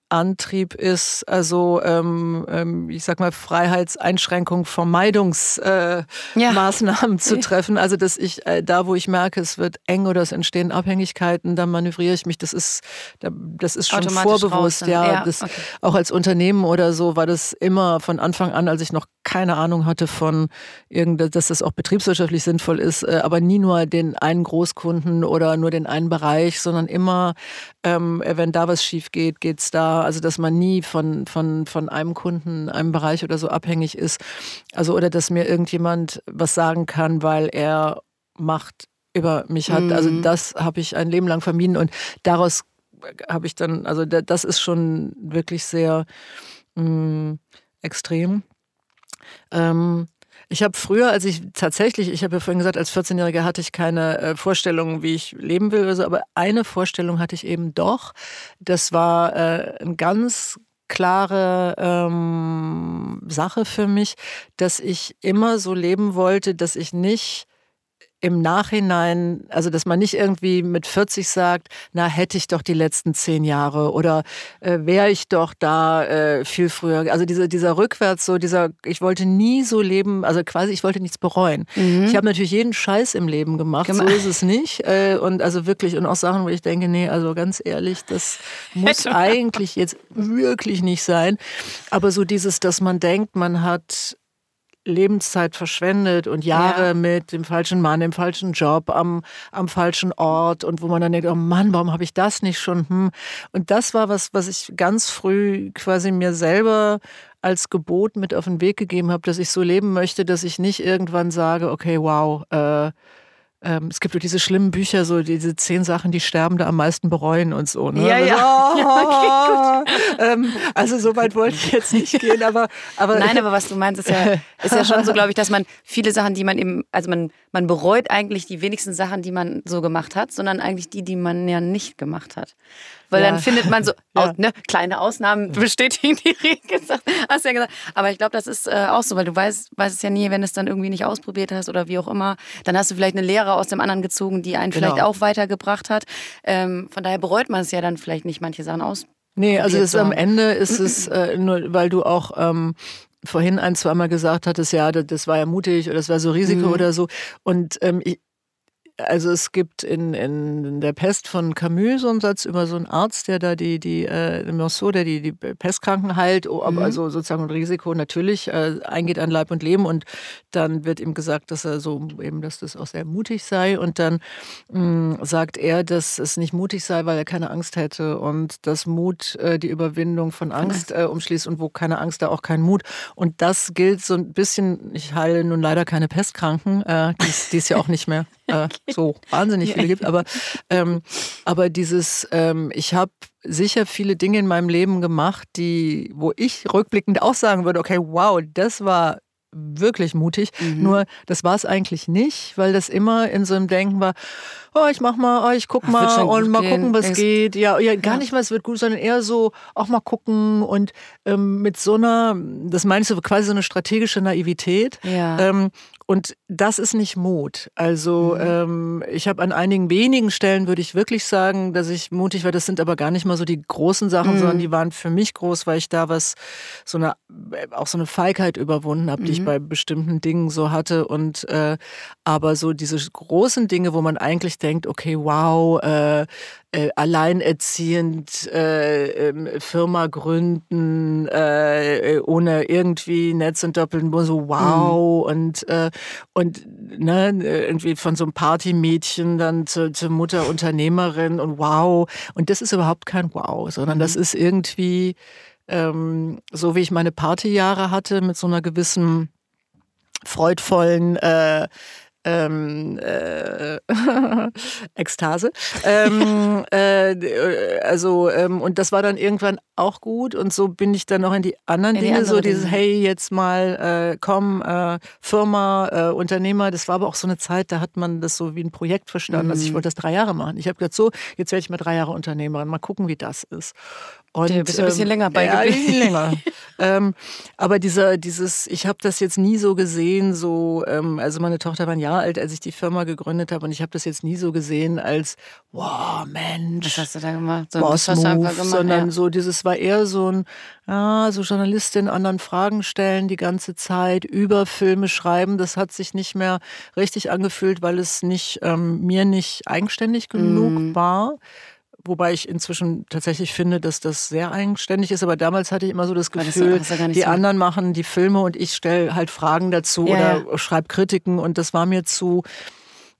Antrieb ist, also ähm, ähm, ich sag mal Freiheitseinschränkung, Vermeidungsmaßnahmen äh, ja. zu <laughs> treffen. Also dass ich äh, da, wo ich merke, es wird eng oder es entstehen Abhängigkeiten, da manövriere ich mich. Das ist, das ist schon vorbewusst. Ja, ja das, okay. auch als Unternehmen oder so war das immer von Anfang an, als ich noch keine Ahnung hatte von irgend, dass das auch betriebswirtschaftlich sinnvoll ist, äh, aber nie nur den einen Großkunden oder nur den einen Bereich, sondern immer, ähm, wenn da was schief geht, geht's da also dass man nie von, von, von einem Kunden, einem Bereich oder so abhängig ist. Also oder dass mir irgendjemand was sagen kann, weil er Macht über mich hat. Also, mhm. Also das habe ich ein Leben lang vermieden und daraus habe ich dann, also das ist schon wirklich sehr mh, mm, extrem. Ähm, Ich habe früher, als ich tatsächlich, ich habe ja vorhin gesagt, als 14-Jähriger hatte ich keine äh, Vorstellung, wie ich leben will oder so, aber eine Vorstellung hatte ich eben doch. Das war äh, ein ganz klare ähm, Sache für mich, dass ich immer so leben wollte, dass ich nicht im Nachhinein, also dass man nicht irgendwie mit 40 sagt, na hätte ich doch die letzten zehn Jahre oder äh, wäre ich doch da äh, viel früher. Also diese, dieser rückwärts, so dieser, ich wollte nie so leben, also quasi ich wollte nichts bereuen. Mhm. Ich habe natürlich jeden Scheiß im Leben gemacht, Gema so ist es nicht. Äh, und also wirklich, und auch Sachen, wo ich denke, nee, also ganz ehrlich, das <laughs> muss eigentlich jetzt wirklich nicht sein. Aber so dieses, dass man denkt, man hat Lebenszeit verschwendet und Jahre ja. mit dem falschen Mann, dem falschen Job, am, am falschen Ort und wo man dann denkt, oh Mann, warum habe ich das nicht schon? Hm. Und das war was, was ich ganz früh quasi mir selber als Gebot mit auf den Weg gegeben habe, dass ich so leben möchte, dass ich nicht irgendwann sage, okay, wow, äh, ähm, es gibt so diese schlimmen Bücher, so diese zehn Sachen, die Sterbende am meisten bereuen und so. Ne? Ja, ja. Oh, <laughs> ja okay, ähm, also so weit wollte ich jetzt nicht gehen, aber, aber <laughs> Nein, aber was du meinst, ist ja, ist ja schon so, glaube ich, dass man viele Sachen, die man eben, also man, man bereut eigentlich die wenigsten Sachen, die man so gemacht hat, sondern eigentlich die, die man ja nicht gemacht hat. Weil ja. dann findet man so, <laughs> ja. ne, kleine Ausnahmen bestätigen die Regel, hast du ja gesagt. Aber ich glaube, das ist äh, auch so, weil du weißt, weißt es ja nie, wenn du es dann irgendwie nicht ausprobiert hast oder wie auch immer. Dann hast du vielleicht eine Lehre aus dem anderen gezogen, die einen genau. vielleicht auch weitergebracht hat. Ähm, von daher bereut man es ja dann vielleicht nicht, manche Sachen aus. Nee, also ist, am Ende ist es äh, nur, weil du auch ähm, vorhin ein, zweimal gesagt hattest, ja, das war ja mutig oder das war so Risiko mhm. oder so. Und ähm, ich, also es gibt in, in der Pest von Camus so einen Satz über so einen Arzt, der da die, die äh, Monceau, der die, die Pestkranken heilt, aber mhm. also sozusagen ein Risiko natürlich äh, eingeht an Leib und Leben. Und dann wird ihm gesagt, dass er so eben, dass das auch sehr mutig sei. Und dann mh, mm, sagt er, dass es nicht mutig sei, weil er keine Angst hätte. Und dass Mut äh, die Überwindung von Angst äh, umschließt und wo keine Angst, da auch kein Mut. Und das gilt so ein bisschen, ich heile nun leider keine Pestkranken, äh, die ist ja auch nicht mehr äh, so wahnsinnig viele gibt. Aber, ähm, aber dieses, ähm, ich habe sicher viele Dinge in meinem Leben gemacht, die, wo ich rückblickend auch sagen würde, okay, wow, das war wirklich mutig. Mhm. Nur das war es eigentlich nicht, weil das immer in so einem Denken war, oh, ich mach mal, oh, ich guck Ach, mal und mal gehen. gucken, was es geht. Ja, ja, gar ja. nicht mal, es wird gut, sondern eher so, auch mal gucken und ähm, mit so einer, das meinst du, quasi so eine strategische Naivität. Ja. Ähm, und das ist nicht Mut. Also mhm. ähm, ich habe an einigen wenigen Stellen, würde ich wirklich sagen, dass ich mutig war. Das sind aber gar nicht mal so die großen Sachen, mhm. sondern die waren für mich groß, weil ich da was, so eine, auch so eine Feigheit überwunden habe, mhm. die ich mhm. bei bestimmten Dingen so hatte. Und äh, aber so diese großen Dinge, wo man eigentlich denkt, okay, wow, äh, äh, alleinerziehend äh, ähm, Firma gründen, äh, ohne irgendwie Netz und Doppeln, so wow mhm. und, äh, und ne, irgendwie von so einem Partymädchen dann zur, zur Mutter Unternehmerin und wow. Und das ist überhaupt kein Wow, sondern mhm. das ist irgendwie ähm, so, wie ich meine Partyjahre hatte, mit so einer gewissen freudvollen äh, ähm, äh, <laughs> Ekstase. Ähm, äh, also, ähm, und das war dann irgendwann auch gut. Und so bin ich dann noch in die anderen in Dinge, die so dieses, Dinge. hey, jetzt mal äh, komm, äh, Firma, äh, Unternehmer. Das war aber auch so eine Zeit, da hat man das so wie ein Projekt verstanden. Mhm. Also ich mhm. wollte das drei Jahre machen. Ich habe gesagt, so, jetzt werde ich mal drei Jahre Unternehmerin, mal gucken, wie das ist. Und, du bist ein bisschen ähm, länger bei ja, <laughs> länger. <laughs> ähm, aber dieser, dieses, ich habe das jetzt nie so gesehen, so, ähm, also meine Tochter war ein Jahr alt, als ich die Firma gegründet habe, und ich habe das jetzt nie so gesehen als, wow, Mensch, was hast du da gemacht? So, Boss Move, gemacht, sondern ja. so dieses war eher so ein, ja, so Journalistin anderen Fragen stellen die ganze Zeit, über Filme schreiben. Das hat sich nicht mehr richtig angefühlt, weil es nicht ähm, mir nicht eigenständig genug mm. war. Wobei ich inzwischen tatsächlich finde, dass das sehr eigenständig ist. Aber damals hatte ich immer so das Gefühl, das ja die so. anderen machen die Filme und ich stelle halt Fragen dazu ja, oder ja. schreibe Kritiken. Und das war mir zu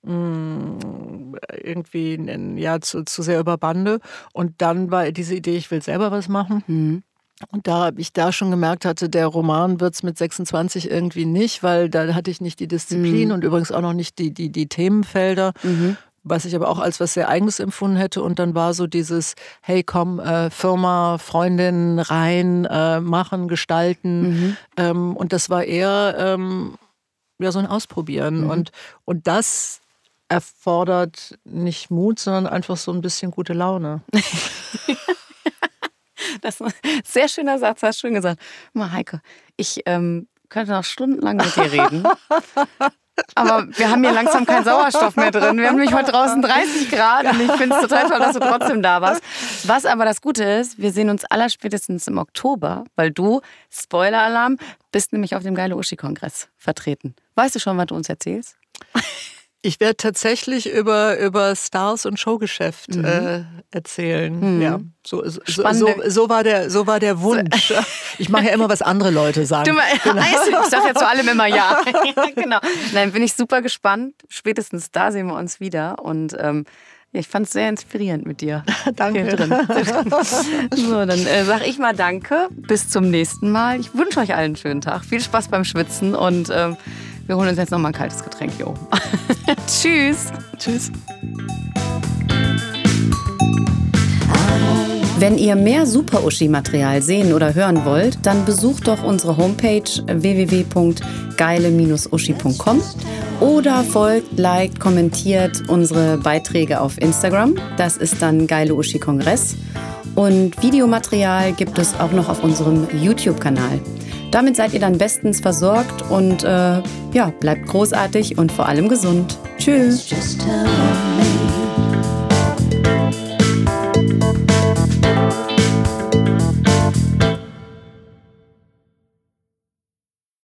mh, mm, irgendwie ja zu, zu sehr über Bande. Und dann war diese Idee, ich will selber was machen. Mhm. Und da habe ich da schon gemerkt hatte, der Roman wird es mit 26 irgendwie nicht, weil da hatte ich nicht die Disziplin mhm. und übrigens auch noch nicht die, die, die Themenfelder. Mhm was ich aber auch als was sehr Eigenes empfunden hätte. Und dann war so dieses, hey komm, äh, Firma, Freundin, rein, äh, machen, gestalten. Mhm. Ähm, und das war eher, ähm, ja, so ein Ausprobieren. Mhm. Und, und das erfordert nicht Mut, sondern einfach so ein bisschen gute Laune. <laughs> das ist ein sehr schöner Satz, hast du schön gesagt. Mal, Heike, ich ähm, könnte noch stundenlang mit dir reden. <laughs> Aber wir haben hier langsam keinen Sauerstoff mehr drin. Wir haben nämlich heute draußen 30 Grad und ich finde es total toll, dass du trotzdem da warst. Was aber das Gute ist, wir sehen uns aller spätestens im Oktober, weil du, Spoiler-Alarm, bist nämlich auf dem Geile Uschi-Kongress vertreten. Weißt du schon, was du uns erzählst? Ich werde tatsächlich über, über Stars und Showgeschäft mhm. äh, erzählen. Mhm. Ja, so, so, so, so, war der, so war der Wunsch. <laughs> Ich mache ja immer, was andere Leute sagen. Du, <laughs> genau. Ich sage ja zu allem immer ja. <laughs> genau. Nein, bin ich super gespannt. Spätestens da sehen wir uns wieder. Und ähm, ich fand es sehr inspirierend mit dir. danke. so, dann äh, sage ich mal Danke. Bis zum nächsten Mal. Ich wünsche euch allen einen schönen Tag. Viel Spaß beim Schwitzen und ähm, wir holen uns jetzt noch mal ein kaltes Getränk hier oben. <laughs> Tschüss. Tschüss. Wenn ihr mehr Super-Uschi-Material sehen oder hören wollt, dann besucht doch unsere Homepage www.geile-uschi.com oder folgt, liked, kommentiert unsere Beiträge auf Instagram. Das ist dann Geile Uschi Kongress. Und Videomaterial gibt es auch noch auf unserem YouTube-Kanal. Damit seid ihr dann bestens versorgt und äh, ja, bleibt großartig und vor allem gesund. Tschüss.